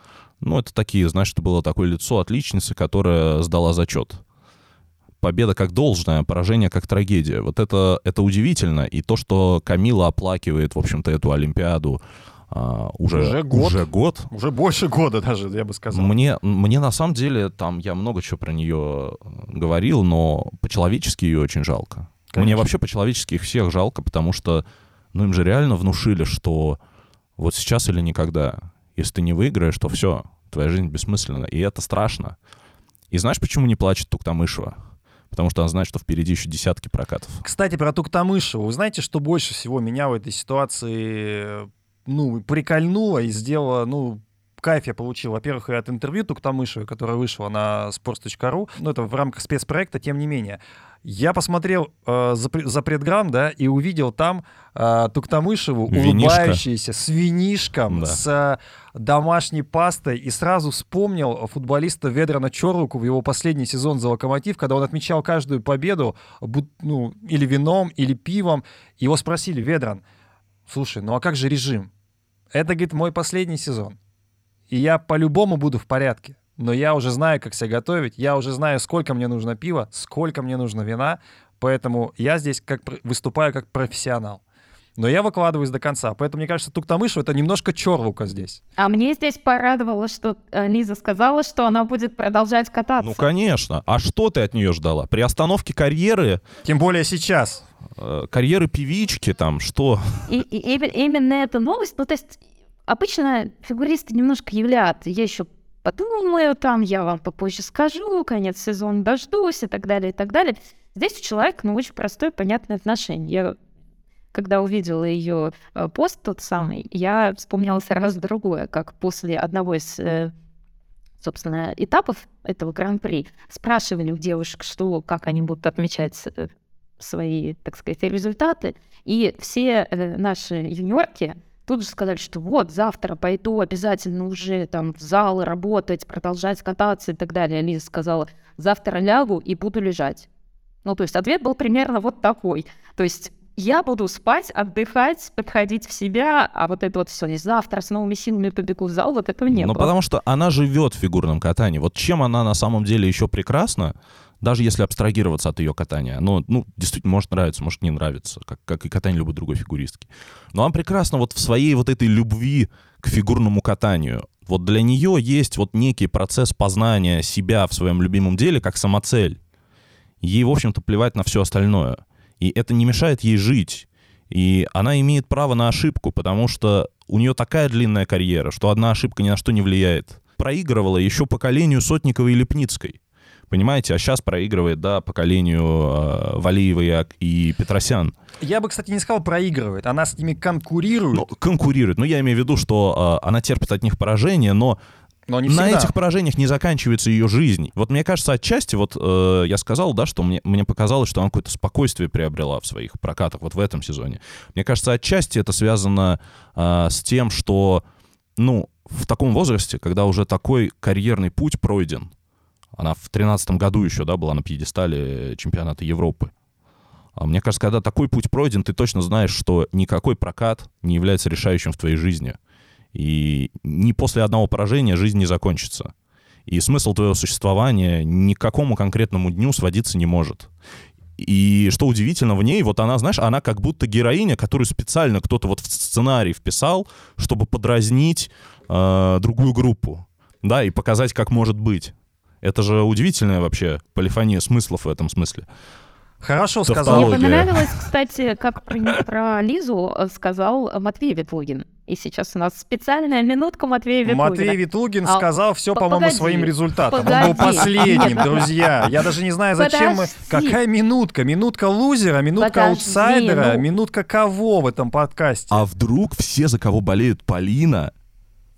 [SPEAKER 1] ну, это такие, знаешь, это было такое лицо отличницы, которая сдала зачет. Победа как должное, поражение как трагедия. Вот это, это удивительно. И то, что Камила оплакивает, в общем-то, эту Олимпиаду, Uh, уже,
[SPEAKER 2] уже год.
[SPEAKER 1] Уже год.
[SPEAKER 2] Уже больше года даже, я бы сказал.
[SPEAKER 1] Мне, мне на самом деле, там, я много чего про нее говорил, но по-человечески ее очень жалко. Конечно. Мне вообще по-человечески их всех жалко, потому что, ну, им же реально внушили, что вот сейчас или никогда. Если ты не выиграешь, то все, твоя жизнь бессмысленна. И это страшно. И знаешь, почему не плачет Туктамышева? Потому что она знает, что впереди еще десятки прокатов.
[SPEAKER 2] Кстати, про Туктамышеву. Вы знаете, что больше всего меня в этой ситуации ну, прикольнуло и сделало, ну, кайф я получил, во-первых, и от интервью Туктамышевой, которая вышла на sports.ru, ну, это в рамках спецпроекта, тем не менее. Я посмотрел э, за, за предграмм, да, и увидел там э, Туктамышеву, улыбающуюся, с винишком, да. с э, домашней пастой, и сразу вспомнил футболиста Ведрана Чорлуку в его последний сезон за «Локомотив», когда он отмечал каждую победу, ну, или вином, или пивом. Его спросили, Ведран, слушай, ну а как же режим? Это, говорит, мой последний сезон. И я по-любому буду в порядке. Но я уже знаю, как себя готовить, я уже знаю, сколько мне нужно пива, сколько мне нужно вина, поэтому я здесь как выступаю как профессионал. Но я выкладываюсь до конца. Поэтому, мне кажется, Туктамышу это немножко чорлука здесь.
[SPEAKER 3] А мне здесь порадовало, что э, Лиза сказала, что она будет продолжать кататься.
[SPEAKER 1] Ну, конечно. А что ты от нее ждала? При остановке карьеры...
[SPEAKER 2] Тем более сейчас.
[SPEAKER 1] Э, карьеры певички там, что?
[SPEAKER 3] И, и, именно эта новость, ну, то есть обычно фигуристы немножко являют. Я еще подумаю, там я вам попозже скажу, конец сезона дождусь и так далее, и так далее. Здесь у человека, ну, очень простое, понятное отношение. Я когда увидела ее э, пост тот самый, я вспомнила сразу другое, как после одного из, э, собственно, этапов этого гран-при спрашивали у девушек, что, как они будут отмечать э, свои, так сказать, результаты, и все наши юниорки Тут же сказали, что вот, завтра пойду обязательно уже там в зал работать, продолжать кататься и так далее. Лиза сказала, завтра лягу и буду лежать. Ну, то есть ответ был примерно вот такой. То есть я буду спать, отдыхать, подходить в себя, а вот это вот все, не завтра с новыми силами побегу в зал, вот этого не
[SPEAKER 1] Ну,
[SPEAKER 3] было.
[SPEAKER 1] потому что она живет в фигурном катании. Вот чем она на самом деле еще прекрасна, даже если абстрагироваться от ее катания. Оно, ну, действительно, может нравиться, может не нравиться, как, как и катание любой другой фигуристки. Но она прекрасна вот в своей вот этой любви к фигурному катанию. Вот для нее есть вот некий процесс познания себя в своем любимом деле как самоцель. ей, в общем-то, плевать на все остальное. И это не мешает ей жить. И она имеет право на ошибку, потому что у нее такая длинная карьера, что одна ошибка ни на что не влияет. Проигрывала еще поколению Сотниковой и Лепницкой. Понимаете, а сейчас проигрывает, да, поколению э, Валиевой и Петросян.
[SPEAKER 2] Я бы, кстати, не сказал проигрывает, она с ними конкурирует.
[SPEAKER 1] Ну, конкурирует. Ну, я имею в виду, что э, она терпит от них поражение, но
[SPEAKER 2] но не
[SPEAKER 1] на этих поражениях не заканчивается ее жизнь. Вот мне кажется, отчасти, вот э, я сказал, да, что мне, мне показалось, что она какое-то спокойствие приобрела в своих прокатах вот в этом сезоне. Мне кажется, отчасти это связано э, с тем, что, ну, в таком возрасте, когда уже такой карьерный путь пройден, она в тринадцатом году еще, да, была на пьедестале чемпионата Европы. А мне кажется, когда такой путь пройден, ты точно знаешь, что никакой прокат не является решающим в твоей жизни. И не после одного поражения жизнь не закончится. И смысл твоего существования ни к какому конкретному дню сводиться не может. И что удивительно в ней, вот она, знаешь, она как будто героиня, которую специально кто-то вот в сценарий вписал, чтобы подразнить э, другую группу, да, и показать, как может быть. Это же удивительная вообще полифония смыслов в этом смысле.
[SPEAKER 2] Хорошо сказал.
[SPEAKER 3] Мне понравилось, кстати, как про, про Лизу э, сказал Матвей Ветлугин. И сейчас у нас специальная минутка Матвея Ветлугина.
[SPEAKER 2] Матвей Витлугин
[SPEAKER 3] А,
[SPEAKER 2] сказал все, по-моему,
[SPEAKER 3] погоди,
[SPEAKER 2] своим результатом. Он
[SPEAKER 3] погоди.
[SPEAKER 2] был последним, друзья. Я даже не знаю, зачем мы... Какая минутка? Минутка лузера, минутка
[SPEAKER 3] Подожди,
[SPEAKER 2] аутсайдера,
[SPEAKER 3] ну.
[SPEAKER 2] минутка кого в этом подкасте?
[SPEAKER 1] А вдруг все, за кого болеет Полина,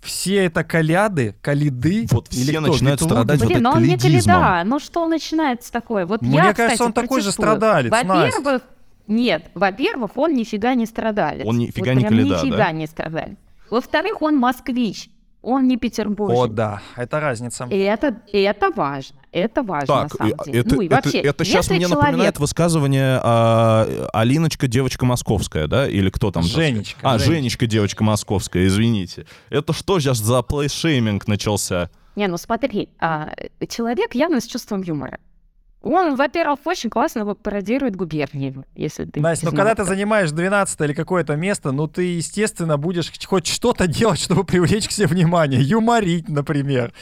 [SPEAKER 2] Все это коляды, калиды?
[SPEAKER 1] Вот
[SPEAKER 2] Или
[SPEAKER 1] все
[SPEAKER 2] кто?
[SPEAKER 1] начинают
[SPEAKER 2] Витлугин?
[SPEAKER 1] страдать вот
[SPEAKER 3] Блин, но
[SPEAKER 1] это
[SPEAKER 3] он не каледа. Ну что начинается такое? Вот
[SPEAKER 2] Мне
[SPEAKER 3] я,
[SPEAKER 2] кажется,
[SPEAKER 3] кстати,
[SPEAKER 2] он такой же страдалец,
[SPEAKER 3] Во-первых, нет, во-первых, он нифига не страдалец.
[SPEAKER 1] Он нифига
[SPEAKER 3] Вот
[SPEAKER 1] не
[SPEAKER 3] прям
[SPEAKER 1] каледа,
[SPEAKER 3] нифига
[SPEAKER 1] да?
[SPEAKER 3] не страдалец. Во-вторых, он москвич. Он не петербуржец.
[SPEAKER 2] О, да, это разница.
[SPEAKER 3] И это, и это важно. Это важно, на
[SPEAKER 1] Так,
[SPEAKER 3] самом
[SPEAKER 1] и-
[SPEAKER 3] деле.
[SPEAKER 1] это,
[SPEAKER 3] ну и
[SPEAKER 1] это-
[SPEAKER 3] вообще,
[SPEAKER 1] это сейчас
[SPEAKER 3] если
[SPEAKER 1] мне
[SPEAKER 3] человек...
[SPEAKER 1] напоминает высказывание а, Алиночка, девочка московская, да? Или кто там?
[SPEAKER 2] Женечка,
[SPEAKER 1] А,
[SPEAKER 2] Женечка.
[SPEAKER 1] Женечка, девочка московская, извините. Это что сейчас за плейшейминг начался?
[SPEAKER 3] Не, ну смотри, а, человек явно с чувством юмора. Он, во-первых, очень классно пародирует губернии, если ты
[SPEAKER 2] Настя, ну
[SPEAKER 3] знал.
[SPEAKER 2] когда ты занимаешь 12 или какое-то место, ну ты, естественно, будешь хоть что-то делать, чтобы привлечь к себе внимание. Юморить, например.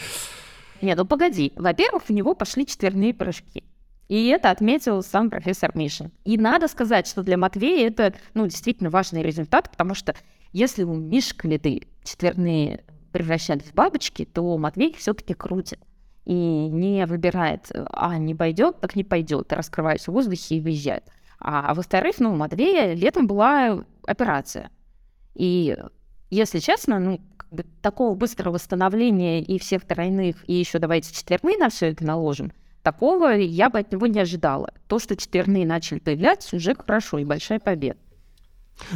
[SPEAKER 3] Не, ну погоди. Во-первых, у него пошли четверные прыжки. И это отметил сам профессор Мишин. И надо сказать, что для Матвея это, ну, действительно важный результат, потому что если у Мишка лиды четверные превращались в бабочки, то Матвей все-таки крутит. И не выбирает, а не пойдет, так не пойдет, раскрываясь в воздухе и выезжает. А, во-вторых, ну, у Матвея летом была операция. И, если честно, ну, такого быстрого восстановления и всех тройных, и еще давайте четверные на все это наложим, такого я бы от него не ожидала. То, что четверные начали появляться, уже хорошо и большая победа.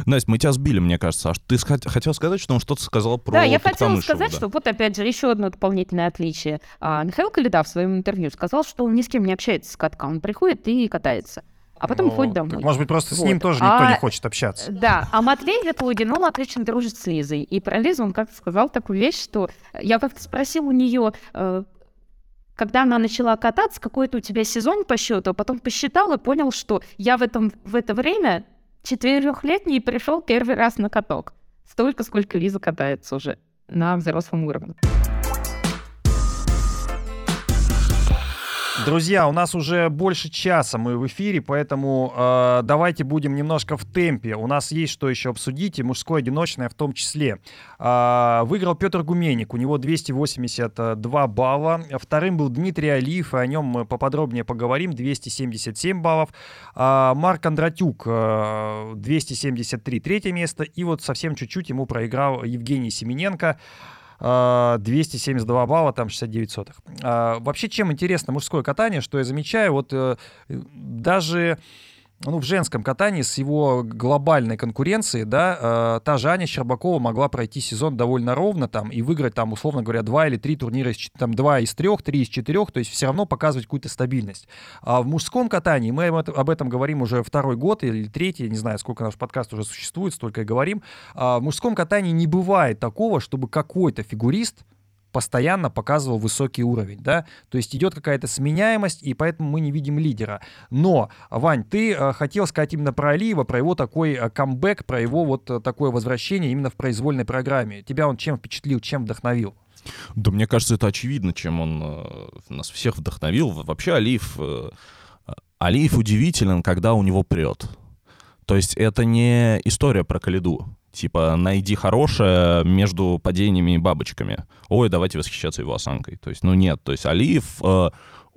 [SPEAKER 1] Настя, мы тебя сбили, мне кажется. А ты хотел сказать, что он что-то сказал про
[SPEAKER 3] да, я хотела сказать,
[SPEAKER 1] да?
[SPEAKER 3] что вот опять же еще одно дополнительное отличие. А, Михаил Калида в своем интервью сказал, что он ни с кем не общается с катка. Он приходит и катается. А потом
[SPEAKER 2] Ну,
[SPEAKER 3] уходит
[SPEAKER 2] так,
[SPEAKER 3] домой.
[SPEAKER 2] может быть, просто с
[SPEAKER 3] Вот.
[SPEAKER 2] ним тоже никто
[SPEAKER 3] А-
[SPEAKER 2] не хочет общаться.
[SPEAKER 3] Да, а Матвей Ветлугин, он отлично дружит с Лизой. И про Лизу он как-то сказал такую вещь, что я как-то спросил у нее, э, когда она начала кататься, какой-то у тебя сезон по счету, а потом посчитал и понял, что я в, этом, в это время четырехлетний пришел первый раз на каток. Столько, сколько Лиза катается уже на взрослом уровне.
[SPEAKER 2] Друзья, у нас уже больше часа мы в эфире, поэтому э, давайте будем немножко в темпе. У нас есть что еще обсудить, и мужское одиночное в том числе. А, выиграл Петр Гуменник, у него 282 балла. Вторым был Дмитрий Алиев, и о нем мы поподробнее поговорим, 277 баллов. А, Марк Кондратюк, э, 273, третье место. И вот совсем чуть-чуть ему проиграл Евгений Семененко. А, 272 балла, там 69 сотых. А, Вообще, чем интересно мужское катание, что я замечаю, вот э, даже ну, в женском катании с его глобальной конкуренцией, да, э, та же Аня Щербакова могла пройти сезон довольно ровно там и выиграть там, условно говоря, два или три турнира, из, там, два из трех, три из четырех, то есть все равно показывать какую-то стабильность. А в мужском катании, мы об это- об этом говорим уже второй год или третий, не знаю, сколько наш подкаст уже существует, столько и говорим, а в мужском катании не бывает такого, чтобы какой-то фигурист постоянно показывал высокий уровень, да, то есть идет какая-то сменяемость, и поэтому мы не видим лидера. Но, Вань, ты э, хотел сказать именно про Алиева, про его такой э, камбэк, про его вот э, такое возвращение именно в произвольной программе. Тебя он чем впечатлил, чем вдохновил?
[SPEAKER 1] Да мне кажется, это очевидно, чем он нас всех вдохновил. Вообще Алиев, Алиев удивителен, когда у него прет. То есть это не история про Калиду. Типа, найди хорошее между падениями и бабочками. Ой, давайте восхищаться его осанкой. То есть, ну нет. То есть Алиев, э,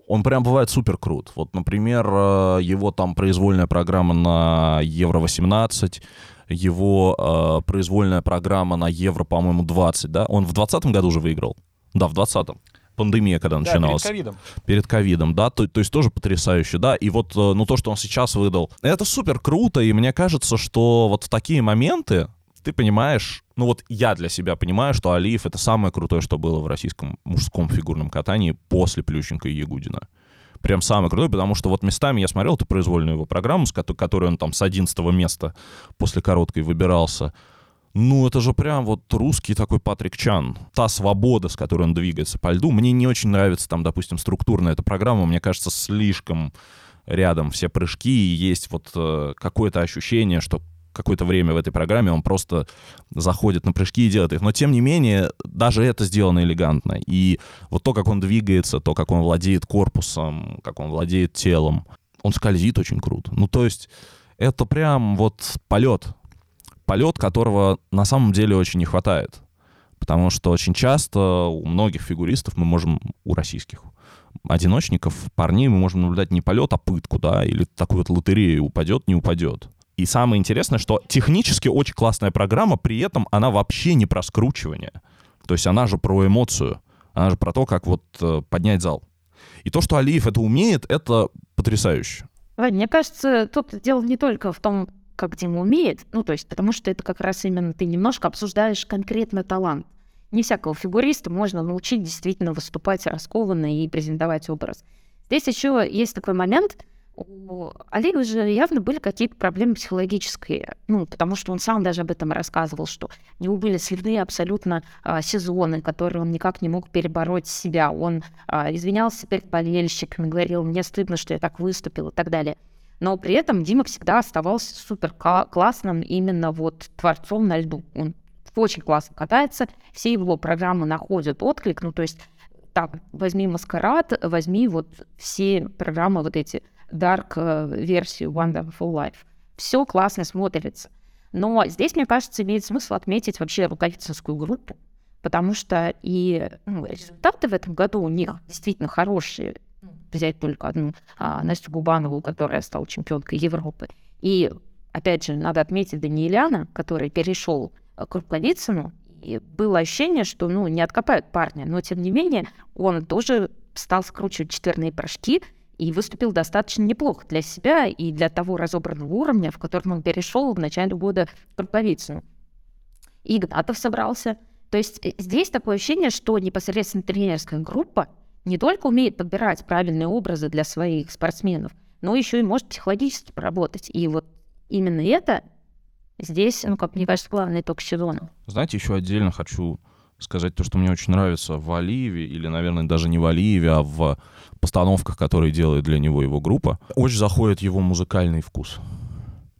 [SPEAKER 1] он прям бывает супер крут. Вот, например, э, его там произвольная программа на Евро-18, его э, произвольная программа на Евро, по-моему, 20, да? Он в 20 году уже выиграл. Да, в 20-м пандемия, когда
[SPEAKER 2] Да,
[SPEAKER 1] начиналась.
[SPEAKER 2] перед ковидом.
[SPEAKER 1] Перед ковидом, да, то, то есть тоже потрясающе, да, и вот, э, ну, то, что он сейчас выдал, это супер круто, и мне кажется, что вот в такие моменты ты понимаешь, ну вот я для себя понимаю, что Алиев — это самое крутое, что было в российском мужском фигурном катании после Плющенко и Ягудина. Прям самое крутое, потому что вот местами я смотрел эту произвольную его программу, с ко- которой он там с 11 места после короткой выбирался. Ну, это же прям вот русский такой Патрик Чан. Та свобода, с которой он двигается по льду. Мне не очень нравится там, допустим, структурная эта программа. Мне кажется, слишком рядом все прыжки, и есть вот э, какое-то ощущение, что какое-то время в этой программе он просто заходит на прыжки и делает их. Но, тем не менее, даже это сделано элегантно. И вот то, как он двигается, то, как он владеет корпусом, как он владеет телом, он скользит очень круто. Ну, то есть это прям вот полет. Полет, которого на самом деле очень не хватает. Потому что очень часто у многих фигуристов мы можем, у российских одиночников, парней, мы можем наблюдать не полет, а пытку, да, или такую вот лотерею, упадет, не упадет. И самое интересное, что технически очень классная программа, при этом она вообще не про скручивание. То есть она же про эмоцию. Она же про то, как вот э, поднять зал. И то, что Алиев это умеет, это потрясающе.
[SPEAKER 3] Вань, мне кажется, тут дело не только в том, как Дима умеет, ну, то есть, потому что это как раз именно ты немножко обсуждаешь конкретно талант. Не всякого фигуриста можно научить действительно выступать раскованно и презентовать образ. Здесь еще есть такой момент, у Олега же явно были какие-то проблемы психологические, ну, потому что он сам даже об этом рассказывал, что у него были сливные абсолютно а, сезоны, которые он никак не мог перебороть себя. Он а, извинялся перед болельщиками, говорил, мне стыдно, что я так выступил и так далее. Но при этом Дима всегда оставался супер классным именно вот творцом на льду. Он очень классно катается, все его программы находят отклик, ну, то есть так, возьми Маскарад, возьми вот все программы вот эти, Dark э, Wonderful Life. Все классно смотрится. Но здесь, мне кажется, имеет смысл отметить вообще руководительскую группу, потому что и ну, результаты в этом году у них действительно хорошие. Взять только одну а, Настю Губанову, которая стала чемпионкой Европы. И, опять же, надо отметить Даниэляна, который перешел к Кругловицыну, и было ощущение, что ну, не откопают парня, но тем не менее он тоже стал скручивать четверные прыжки и выступил достаточно неплохо для себя и для того разобранного уровня, в котором он перешел в начале года в Кругловицыну. И Игнатов собрался. То есть э, здесь такое ощущение, что непосредственно тренерская группа не только умеет подбирать правильные образы для своих спортсменов, но еще и может психологически поработать. И вот именно это здесь, ну, как мне кажется, главный итог сезона.
[SPEAKER 1] Знаете, еще отдельно хочу сказать то, что мне очень нравится в Алиеве, или, наверное, даже не в Алиеве, а в постановках, которые делает для него его группа. Очень заходит его музыкальный вкус.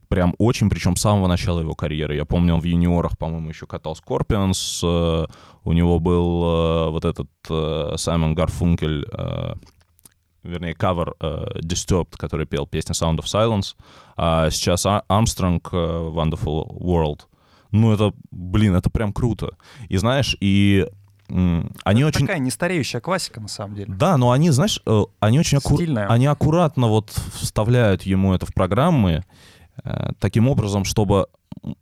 [SPEAKER 1] Прям очень, причем с самого начала его карьеры. Я помню, он в юниорах, по-моему, еще катал Скорпионс. э, У него был э, вот этот э, Simon Garfunkel, вернее, кавер Disturbed, который пел песню Sound of Silence. А сейчас Армстронг Wonderful World. Ну, это, блин, это прям круто. И знаешь, и они
[SPEAKER 2] Это
[SPEAKER 1] очень...
[SPEAKER 2] Такая нестареющая классика, на самом деле.
[SPEAKER 1] Да, но они, знаешь, э, они очень
[SPEAKER 2] Стильная.
[SPEAKER 1] они аккуратно вот вставляют ему это в программы э, таким образом, чтобы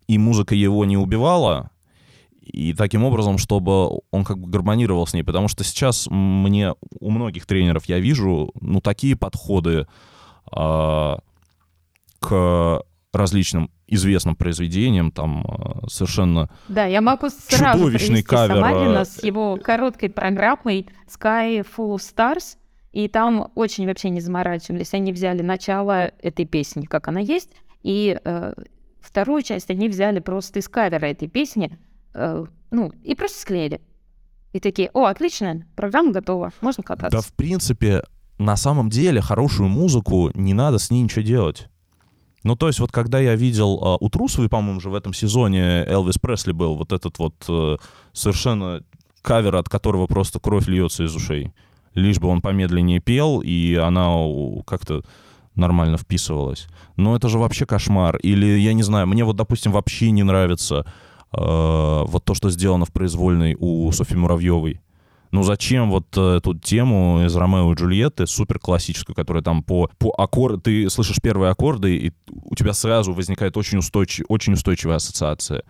[SPEAKER 1] и музыка его не убивала, и таким образом, чтобы он как бы гармонировал с ней, потому что сейчас мне у многих тренеров я вижу, ну, такие подходы а, к различным известным произведениям, там а, совершенно
[SPEAKER 3] Да, я могу сразу
[SPEAKER 1] Чудовищный кавер,
[SPEAKER 3] Самарина
[SPEAKER 1] э,
[SPEAKER 3] с его короткой программой Sky Full of Stars, и там очень вообще не заморачивались. Они взяли начало этой песни, как она есть, и э, вторую часть они взяли просто из кавера этой песни, э, ну, и просто склеили. И такие, о, отлично, программа готова, можно кататься.
[SPEAKER 1] Да, в принципе, на самом деле хорошую музыку не надо с ней ничего делать. Ну, то есть вот когда я видел а, у Трусовой, по-моему, же в этом сезоне Элвис Пресли был, вот этот вот э, совершенно кавер, от которого просто кровь льется из ушей. Лишь бы он помедленнее пел, и она как-то нормально вписывалась. Но это же вообще кошмар. Или, я не знаю, мне вот, допустим, вообще не нравится э, вот то, что сделано в произвольной у Софьи Муравьевой. Ну зачем вот э, эту тему из Ромео и Джульетты, супер классическую, которая там по, по аккорду, ты слышишь первые аккорды, и у тебя сразу возникает очень, устойчив, очень устойчивая ассоциация,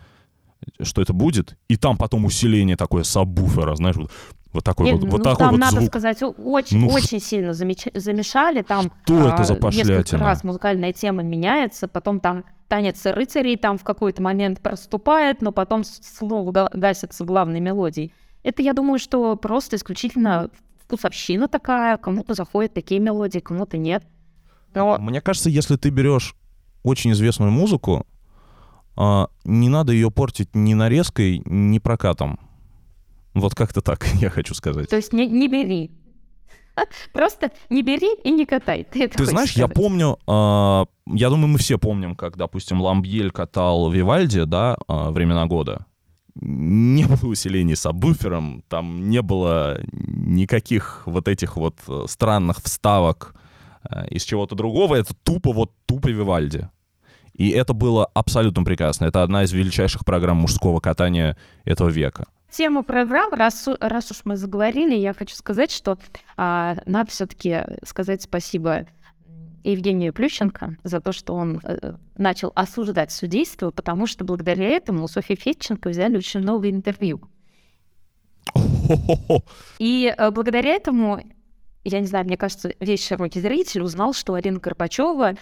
[SPEAKER 1] что это будет, и там потом усиление такое сабвуфера, знаешь, вот, вот такой
[SPEAKER 3] Не,
[SPEAKER 1] вот, вот
[SPEAKER 3] ну,
[SPEAKER 1] такой
[SPEAKER 3] там,
[SPEAKER 1] вот
[SPEAKER 3] надо
[SPEAKER 1] звук.
[SPEAKER 3] сказать, очень,
[SPEAKER 1] Ну,
[SPEAKER 3] очень сильно замеч- замешали. Там
[SPEAKER 1] Что это
[SPEAKER 3] а,
[SPEAKER 1] за
[SPEAKER 3] несколько
[SPEAKER 1] пошлятина?
[SPEAKER 3] раз музыкальная тема меняется, потом там танец рыцарей там в какой-то момент проступает, но потом снова га- гасится главной мелодией. Это, я думаю, что просто исключительно вкусовщина такая, кому-то заходят такие мелодии, кому-то нет. Но
[SPEAKER 1] Мне кажется, если ты берешь очень известную музыку, а, не надо ее портить ни нарезкой, ни прокатом. Вот как-то так, я хочу сказать.
[SPEAKER 3] То есть не, не бери. Просто не бери и не катай. Ты, это
[SPEAKER 1] Ты знаешь, я
[SPEAKER 3] сказать.
[SPEAKER 1] помню, а, я думаю, мы все помним, как, допустим, Ламбьель катал Вивальди, да, а, времена года. Не было усилений сабвуфером, там не было никаких вот этих вот э, странных вставок э, из чего-то другого. Это тупо вот тупо Вивальди. И это было абсолютно прекрасно. Это одна из величайших программ мужского катания этого века.
[SPEAKER 3] тему программ, раз, раз уж мы заговорили, я хочу сказать, что а, надо все-таки сказать спасибо Евгению Плющенко за то, что он э, начал осуждать судейство, потому что благодаря этому у Софьи Федченко взяли очень много интервью. И э, благодаря этому, я не знаю, мне кажется, весь широкий зритель узнал, что Арина Горбачева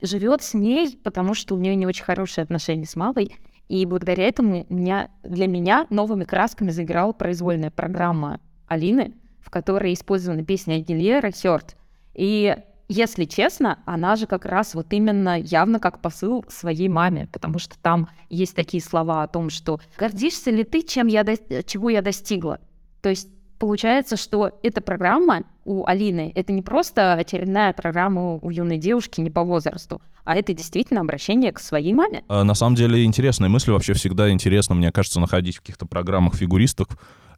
[SPEAKER 3] живет с ней, потому что у нее не очень хорошие отношения с мамой. И благодаря этому меня, для меня новыми красками заиграла произвольная программа Алины, в которой использована песня Агильера «Хёрт». И если честно, она же как раз вот именно явно как посыл своей маме, потому что там есть такие слова о том, что «гордишься ли ты, чем я до- чего я достигла?» То есть получается, что эта программа у Алины — это не просто очередная программа у юной девушки не по возрасту, а это действительно обращение к своей маме.
[SPEAKER 1] А, На самом деле интересная мысль. Вообще всегда интересно, мне кажется, находить в каких-то программах фигуристок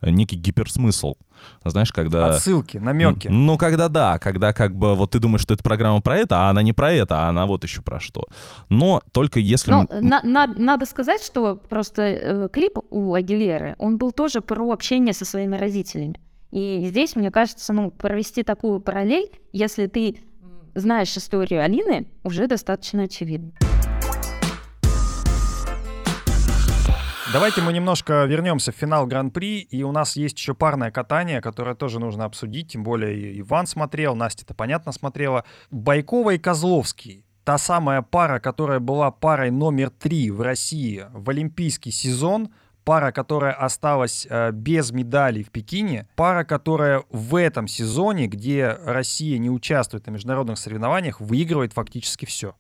[SPEAKER 1] э, некий гиперсмысл. Знаешь, когда...
[SPEAKER 2] Отсылки, намеки.
[SPEAKER 1] Ну, когда да, когда как бы вот ты думаешь, что это программа про это, а она не про это, а она вот еще про что. Но только если...
[SPEAKER 3] Но
[SPEAKER 1] м-
[SPEAKER 3] на- на- надо сказать, что просто э, клип у Агилеры, он был тоже про общение со своими родителями. И здесь, мне кажется, ну, провести такую параллель, если ты знаешь историю Алины, уже достаточно очевидно.
[SPEAKER 2] Давайте мы немножко вернемся в финал Гран-при, и у нас есть еще парное катание, которое тоже нужно обсудить, тем более Иван смотрел, Настя-то понятно смотрела. Байкова и Козловский. Та самая пара, которая была парой номер три в России в олимпийский сезон, пара, которая осталась э, без медалей в Пекине, пара, которая в этом сезоне, где Россия не участвует на международных соревнованиях, выигрывает фактически все.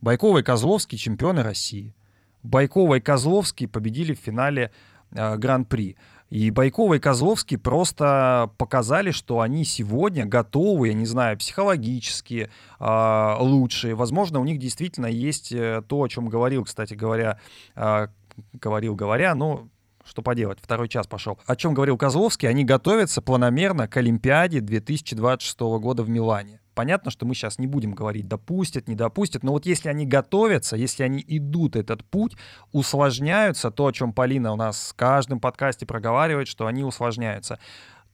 [SPEAKER 2] Байкова и Козловский чемпионы России. Байкова и Козловский победили в финале э, Гран-при. И Байкова и Козловский просто показали, что они сегодня готовы, я не знаю, психологически э, лучшие. Возможно, у них действительно есть э, то, о чем говорил, кстати говоря, э, говорил, говоря, ну, что поделать, второй час пошел. О чем говорил Козловский, они готовятся планомерно к Олимпиаде 2026 года в Милане. Понятно, что мы сейчас не будем говорить, допустят, не допустят, но вот если они готовятся, если они идут этот путь, усложняются, то, о чем Полина у нас в каждом подкасте проговаривает, что они усложняются,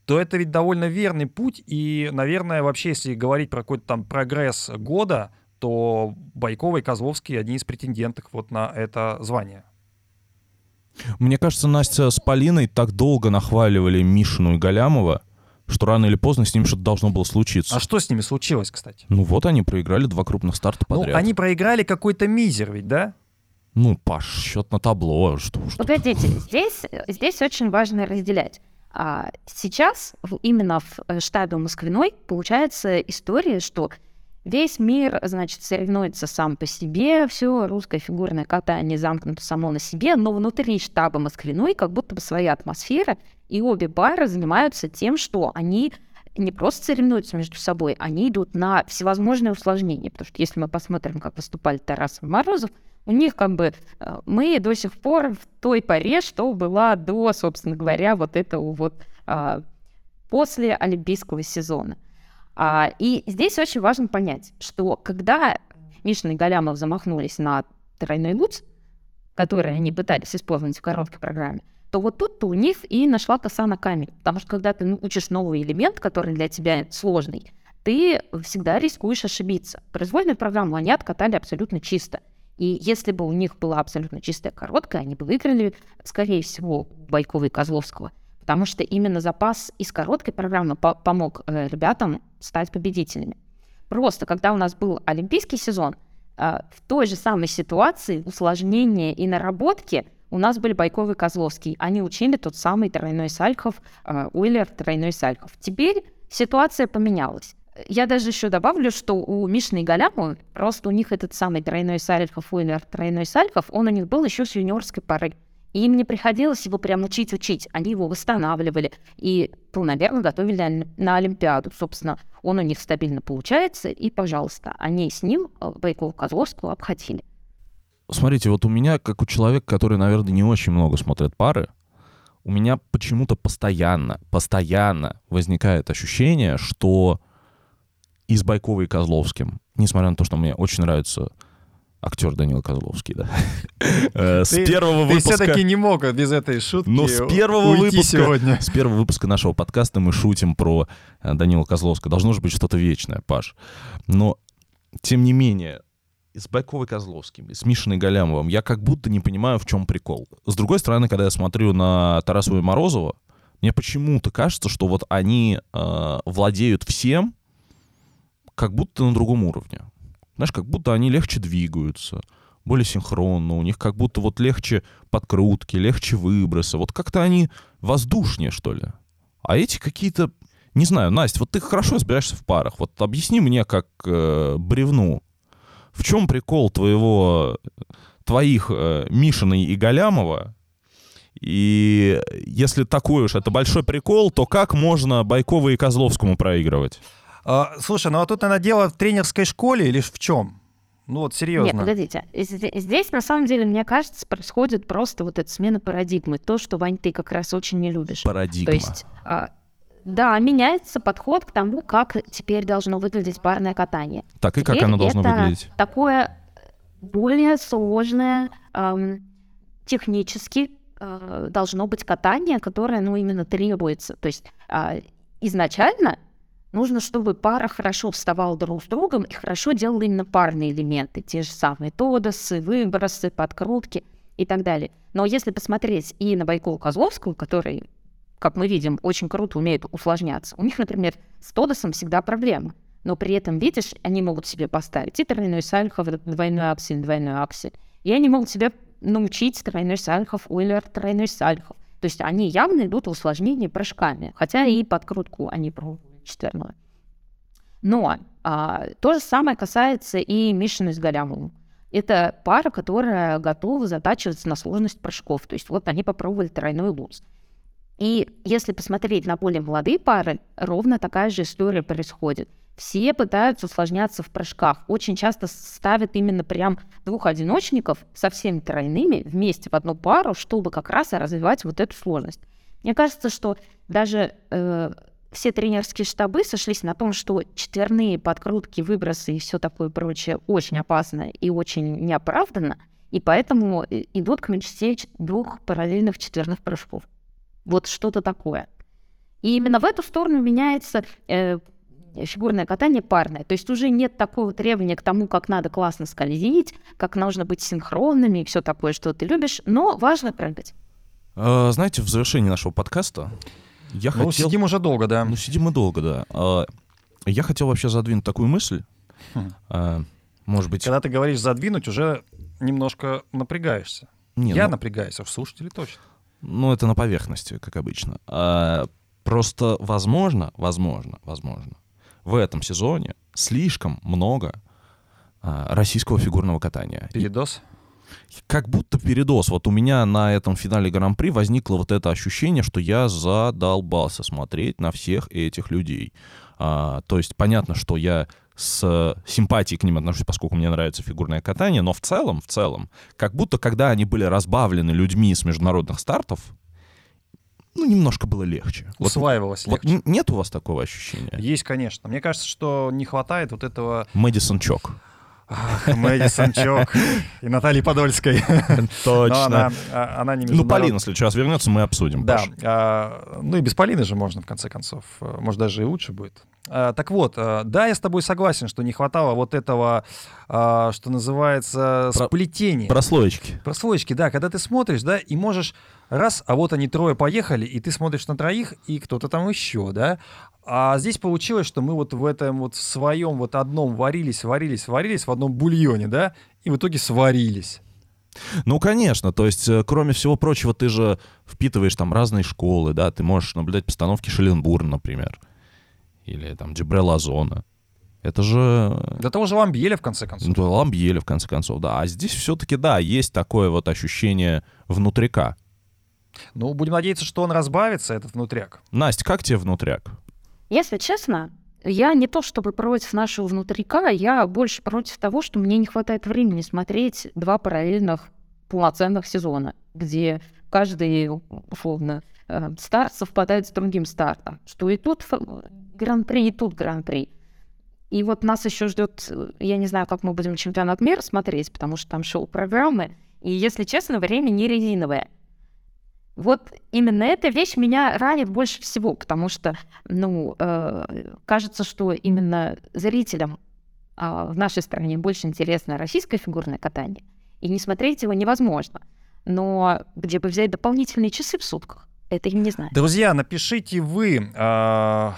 [SPEAKER 2] то это ведь довольно верный путь, и, наверное, вообще, если говорить про какой-то там прогресс года, то Байкова и Козловский одни из претендентов вот на это звание.
[SPEAKER 1] Мне кажется, Настя с Полиной так долго нахваливали Мишину и Галямова, что рано или поздно с ним что-то должно было случиться.
[SPEAKER 2] А что с ними случилось, кстати?
[SPEAKER 1] Ну вот они проиграли два крупных старта
[SPEAKER 2] Ну,
[SPEAKER 1] подряд.
[SPEAKER 2] они проиграли какой-то мизер ведь, да?
[SPEAKER 1] Ну, Паш, счет на табло, что, что
[SPEAKER 3] Погодите, здесь, здесь очень важно разделять. А сейчас именно в э, штабе Москвиной получается история, что весь мир, значит, соревнуется сам по себе, все русское фигурное катание замкнуто само на себе, но внутри штаба Москвиной как будто бы своя атмосфера, и обе пары занимаются тем, что они не просто соревнуются между собой, они идут на всевозможные усложнения, потому что если мы посмотрим, как выступали Тарасов и Морозов, у них как бы э, мы до сих пор в той паре, что была до, собственно говоря, вот этого вот а, после Олимпийского сезона. А, и здесь очень важно понять, что когда Мишин и Галямов замахнулись на тройной луц, который они пытались использовать в короткой программе, то вот тут-то у них и нашла коса на камень. Потому что когда ты учишь новый элемент, который для тебя сложный, ты всегда рискуешь ошибиться. Произвольную программу они откатали абсолютно чисто. И если бы у них была абсолютно чистая короткая, они бы выиграли, скорее всего, Байкова и Козловского. Потому что именно запас из короткой программы по помог э, ребятам стать победителями. Просто когда у нас был олимпийский сезон, э, в той же самой ситуации усложнения и наработки у нас были Байков и Козловский. Они учили тот самый тройной Сальхов, э, Уиллер тройной Сальхов. Теперь ситуация поменялась. Я даже еще добавлю, что у Мишны и Галяму, просто у них этот самый тройной Сальхов, Уиллер, тройной Сальхов, он у них был еще с юниорской поры. Им не приходилось его прям учить-учить. Они его восстанавливали и полноверно готовили на Олимпиаду. Собственно, он у них стабильно получается, и, пожалуйста, они с ним э, Байкова Козловского обходили.
[SPEAKER 1] Смотрите, вот у меня, как у человека, который, наверное, не очень много смотрит пары, у меня почему-то постоянно, постоянно возникает ощущение, что и с Байковой и Козловским, несмотря на то, что мне очень нравится актер Данил Козловский, да. Э, с первого выпуска...
[SPEAKER 2] Ты все-таки не мог без этой шутки
[SPEAKER 1] Но с первого выпуска,
[SPEAKER 2] сегодня.
[SPEAKER 1] С первого выпуска нашего подкаста мы шутим про э, Данила Козловского. Должно же быть что-то вечное, Паш. Но, тем не менее, с Байковой Козловским, с Мишиной Галямовым я как будто не понимаю, в чем прикол. С другой стороны, когда я смотрю на Тарасова и Морозова, мне почему-то кажется, что вот они э, владеют всем, как будто на другом уровне. Знаешь, как будто они легче двигаются, более синхронно, у них как будто вот легче подкрутки, легче выбросы. Вот как-то они воздушнее, что ли. А эти какие-то... Не знаю, Настя, вот ты хорошо разбираешься в парах. Вот объясни мне, как э, бревну, в чем прикол твоего, твоих э, Мишиной и Галямова? И если такой уж это большой прикол, то как можно Байкова и Козловскому проигрывать?
[SPEAKER 2] А, слушай, ну а тут, наверное, дело в тренерской школе или в чем? Ну вот серьезно.
[SPEAKER 3] Нет, подождите. Здесь, на самом деле, мне кажется, происходит просто вот эта смена парадигмы. То, что, Вань, ты как раз очень не любишь.
[SPEAKER 1] Парадигма.
[SPEAKER 3] То есть, а, да, меняется подход к тому, как теперь должно выглядеть парное катание.
[SPEAKER 1] Так, и
[SPEAKER 3] теперь
[SPEAKER 1] как оно должно
[SPEAKER 3] это
[SPEAKER 1] выглядеть?
[SPEAKER 3] такое более сложное эм, технически э, должно быть катание, которое, ну, именно требуется. То есть э, изначально Нужно, чтобы пара хорошо вставала друг с другом и хорошо делала именно парные элементы, те же самые тодосы, выбросы, подкрутки и так далее. Но если посмотреть и на Байкова Козловского, который, как мы видим, очень круто умеет усложняться, у них, например, с тодосом всегда проблема. Но при этом, видишь, они могут себе поставить и тройной сальхов, двойной аксель, двойной аксель. И они могут себе научить тройной сальхов, уиллер, тройной сальхов. То есть они явно идут в усложнение прыжками, хотя и подкрутку они пробуют четверное. Но а, то же самое касается и Мишины с Галямовым. Это пара, которая готова затачиваться на сложность прыжков. То есть вот они попробовали тройной луз. И если посмотреть на более молодые пары, ровно такая же история происходит. Все пытаются усложняться в прыжках. Очень часто ставят именно прям двух одиночников со всеми тройными вместе в одну пару, чтобы как раз развивать вот эту сложность. Мне кажется, что даже э, все тренерские штабы сошлись на том, что четверные подкрутки, выбросы и все такое прочее очень опасно и очень неоправданно, и поэтому идут к мечте двух параллельных четверных прыжков. Вот что-то такое. И именно в эту сторону меняется э, фигурное катание парное. То есть уже нет такого требования к тому, как надо классно скользить, как нужно быть синхронными и все такое, что ты любишь, но важно прыгать.
[SPEAKER 1] А, знаете, в завершении нашего подкаста я
[SPEAKER 2] ну,
[SPEAKER 1] хотел...
[SPEAKER 2] сидим уже долго, да.
[SPEAKER 1] Ну, сидим мы долго, да. А, я хотел вообще задвинуть такую мысль.
[SPEAKER 2] Хм.
[SPEAKER 1] А, может быть...
[SPEAKER 2] Когда ты говоришь задвинуть, уже немножко напрягаешься.
[SPEAKER 1] Не,
[SPEAKER 2] я
[SPEAKER 1] ну,
[SPEAKER 2] напрягаюсь, а в слушатели точно.
[SPEAKER 1] Ну, это на поверхности, как обычно. А, просто возможно, возможно, возможно, в этом сезоне слишком много а, российского фигурного катания. И
[SPEAKER 2] Передоз?
[SPEAKER 1] Как будто передоз. Вот у меня на этом финале Гран-при возникло вот это ощущение, что я задолбался смотреть на всех этих людей. А, то есть понятно, что я с симпатией к ним отношусь, поскольку мне нравится фигурное катание, но в целом, в целом, как будто когда они были разбавлены людьми с международных стартов, ну, немножко было легче. Вот-
[SPEAKER 2] Усваивалось
[SPEAKER 1] Вот,
[SPEAKER 2] легче.
[SPEAKER 1] н- нет у вас такого ощущения?
[SPEAKER 2] Есть, конечно. Мне кажется, что не хватает вот этого
[SPEAKER 1] Мэдисон Чок.
[SPEAKER 2] Ах, Мэдисон Чок и Натальи Подольской. Но
[SPEAKER 1] Точно.
[SPEAKER 2] она, а, она не
[SPEAKER 1] Ну, Полина, если сейчас вернется, мы обсудим.
[SPEAKER 2] Да, а, ну и без Полины же можно, в конце концов. Э, Может, даже и лучше будет. А, Так вот, а, да, я с тобой согласен, что не хватало вот этого, а, что называется,
[SPEAKER 1] Про-
[SPEAKER 2] сплетения.
[SPEAKER 1] Прослоечки.
[SPEAKER 2] Прослоечки, да, когда ты смотришь, да, и можешь раз, а вот они трое поехали, и ты смотришь на троих, и кто-то там еще, да. А здесь получилось, что мы вот в этом вот своем вот одном варились, варились, варились в одном бульоне, да, и в итоге сварились.
[SPEAKER 1] Ну, конечно, то есть, э, кроме всего прочего, ты же впитываешь там разные школы, да, ты можешь наблюдать постановки Шеленбурна, например, или там Джебрела Зона. Это же
[SPEAKER 2] До того же Ламбеля, в конце концов.
[SPEAKER 1] ну, Ламбьеля, в конце концов, да. А здесь все-таки, да, есть такое вот ощущение внутрика.
[SPEAKER 2] Ну, будем надеяться, что он разбавится, этот внутряк.
[SPEAKER 1] Настя, как тебе внутряк?
[SPEAKER 3] Если честно, я не то чтобы против нашего внутрика, я больше против того, что мне не хватает времени смотреть два параллельных полноценных сезона, где каждый, условно, э, старт совпадает с другим стартом. Что и тут гран-при, и тут гран-при. И вот нас еще ждет, э, я не знаю, как мы будем чемпионат мира смотреть, потому что там шоу-программы. И, если честно, время не резиновое. Вот именно эта вещь меня ранит больше всего, потому что, ну, э, кажется, что именно зрителям а, в нашей стране больше интересно российское фигурное катание, и не смотреть его невозможно. Но где бы взять дополнительные часы в сутках, это я не знаю.
[SPEAKER 2] Друзья, напишите вы а,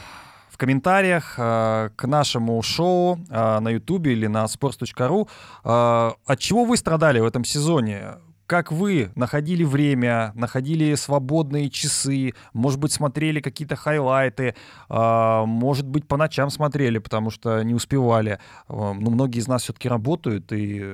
[SPEAKER 2] в комментариях а, к нашему шоу а, на YouTube или на sports.ru, а, от чего вы страдали в этом сезоне. Как вы находили время, находили свободные часы, может быть, смотрели какие-то хайлайты, а, может быть, по ночам смотрели, потому что не успевали. А, Ну, многие из нас все-таки работают, и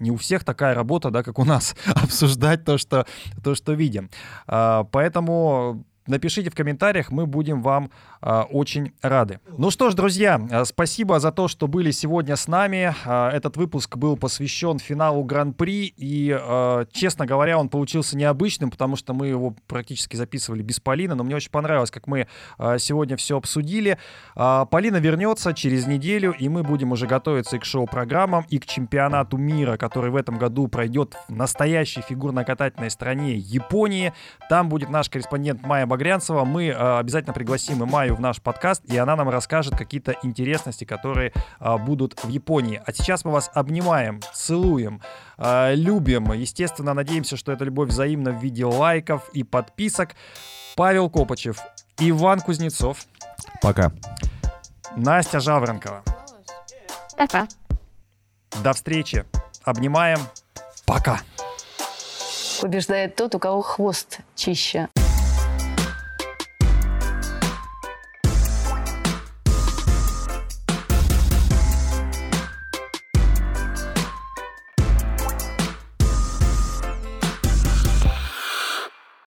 [SPEAKER 2] не у всех такая работа, да, как у нас, обсуждать то, что, то, что видим. А, Поэтому напишите в комментариях, мы будем вам а, очень рады. Ну что ж, друзья, а, спасибо за то, что были сегодня с нами. А, Этот выпуск был посвящен финалу Гран-при, и, а, честно говоря, он получился необычным, потому что мы его практически записывали без Полины, но мне очень понравилось, как мы а, сегодня все обсудили. А, Полина вернется через неделю, и мы будем уже готовиться и к шоу-программам, и к чемпионату мира, который в этом году пройдет в настоящей фигурно-катательной стране Японии. Там будет наш корреспондент Майя Багрянцева. Мы а, обязательно пригласим и Майю в наш подкаст, и она нам расскажет какие-то интересности, которые а, будут в Японии. А сейчас мы вас обнимаем, целуем, а, любим. Естественно, надеемся, что эта любовь взаимна в виде лайков и подписок. Павел Копачев, Иван Кузнецов,
[SPEAKER 1] Пока.
[SPEAKER 2] Настя Жаворонкова.
[SPEAKER 3] Пока.
[SPEAKER 2] До встречи. Обнимаем. Пока.
[SPEAKER 4] Побеждает тот, у кого хвост чище.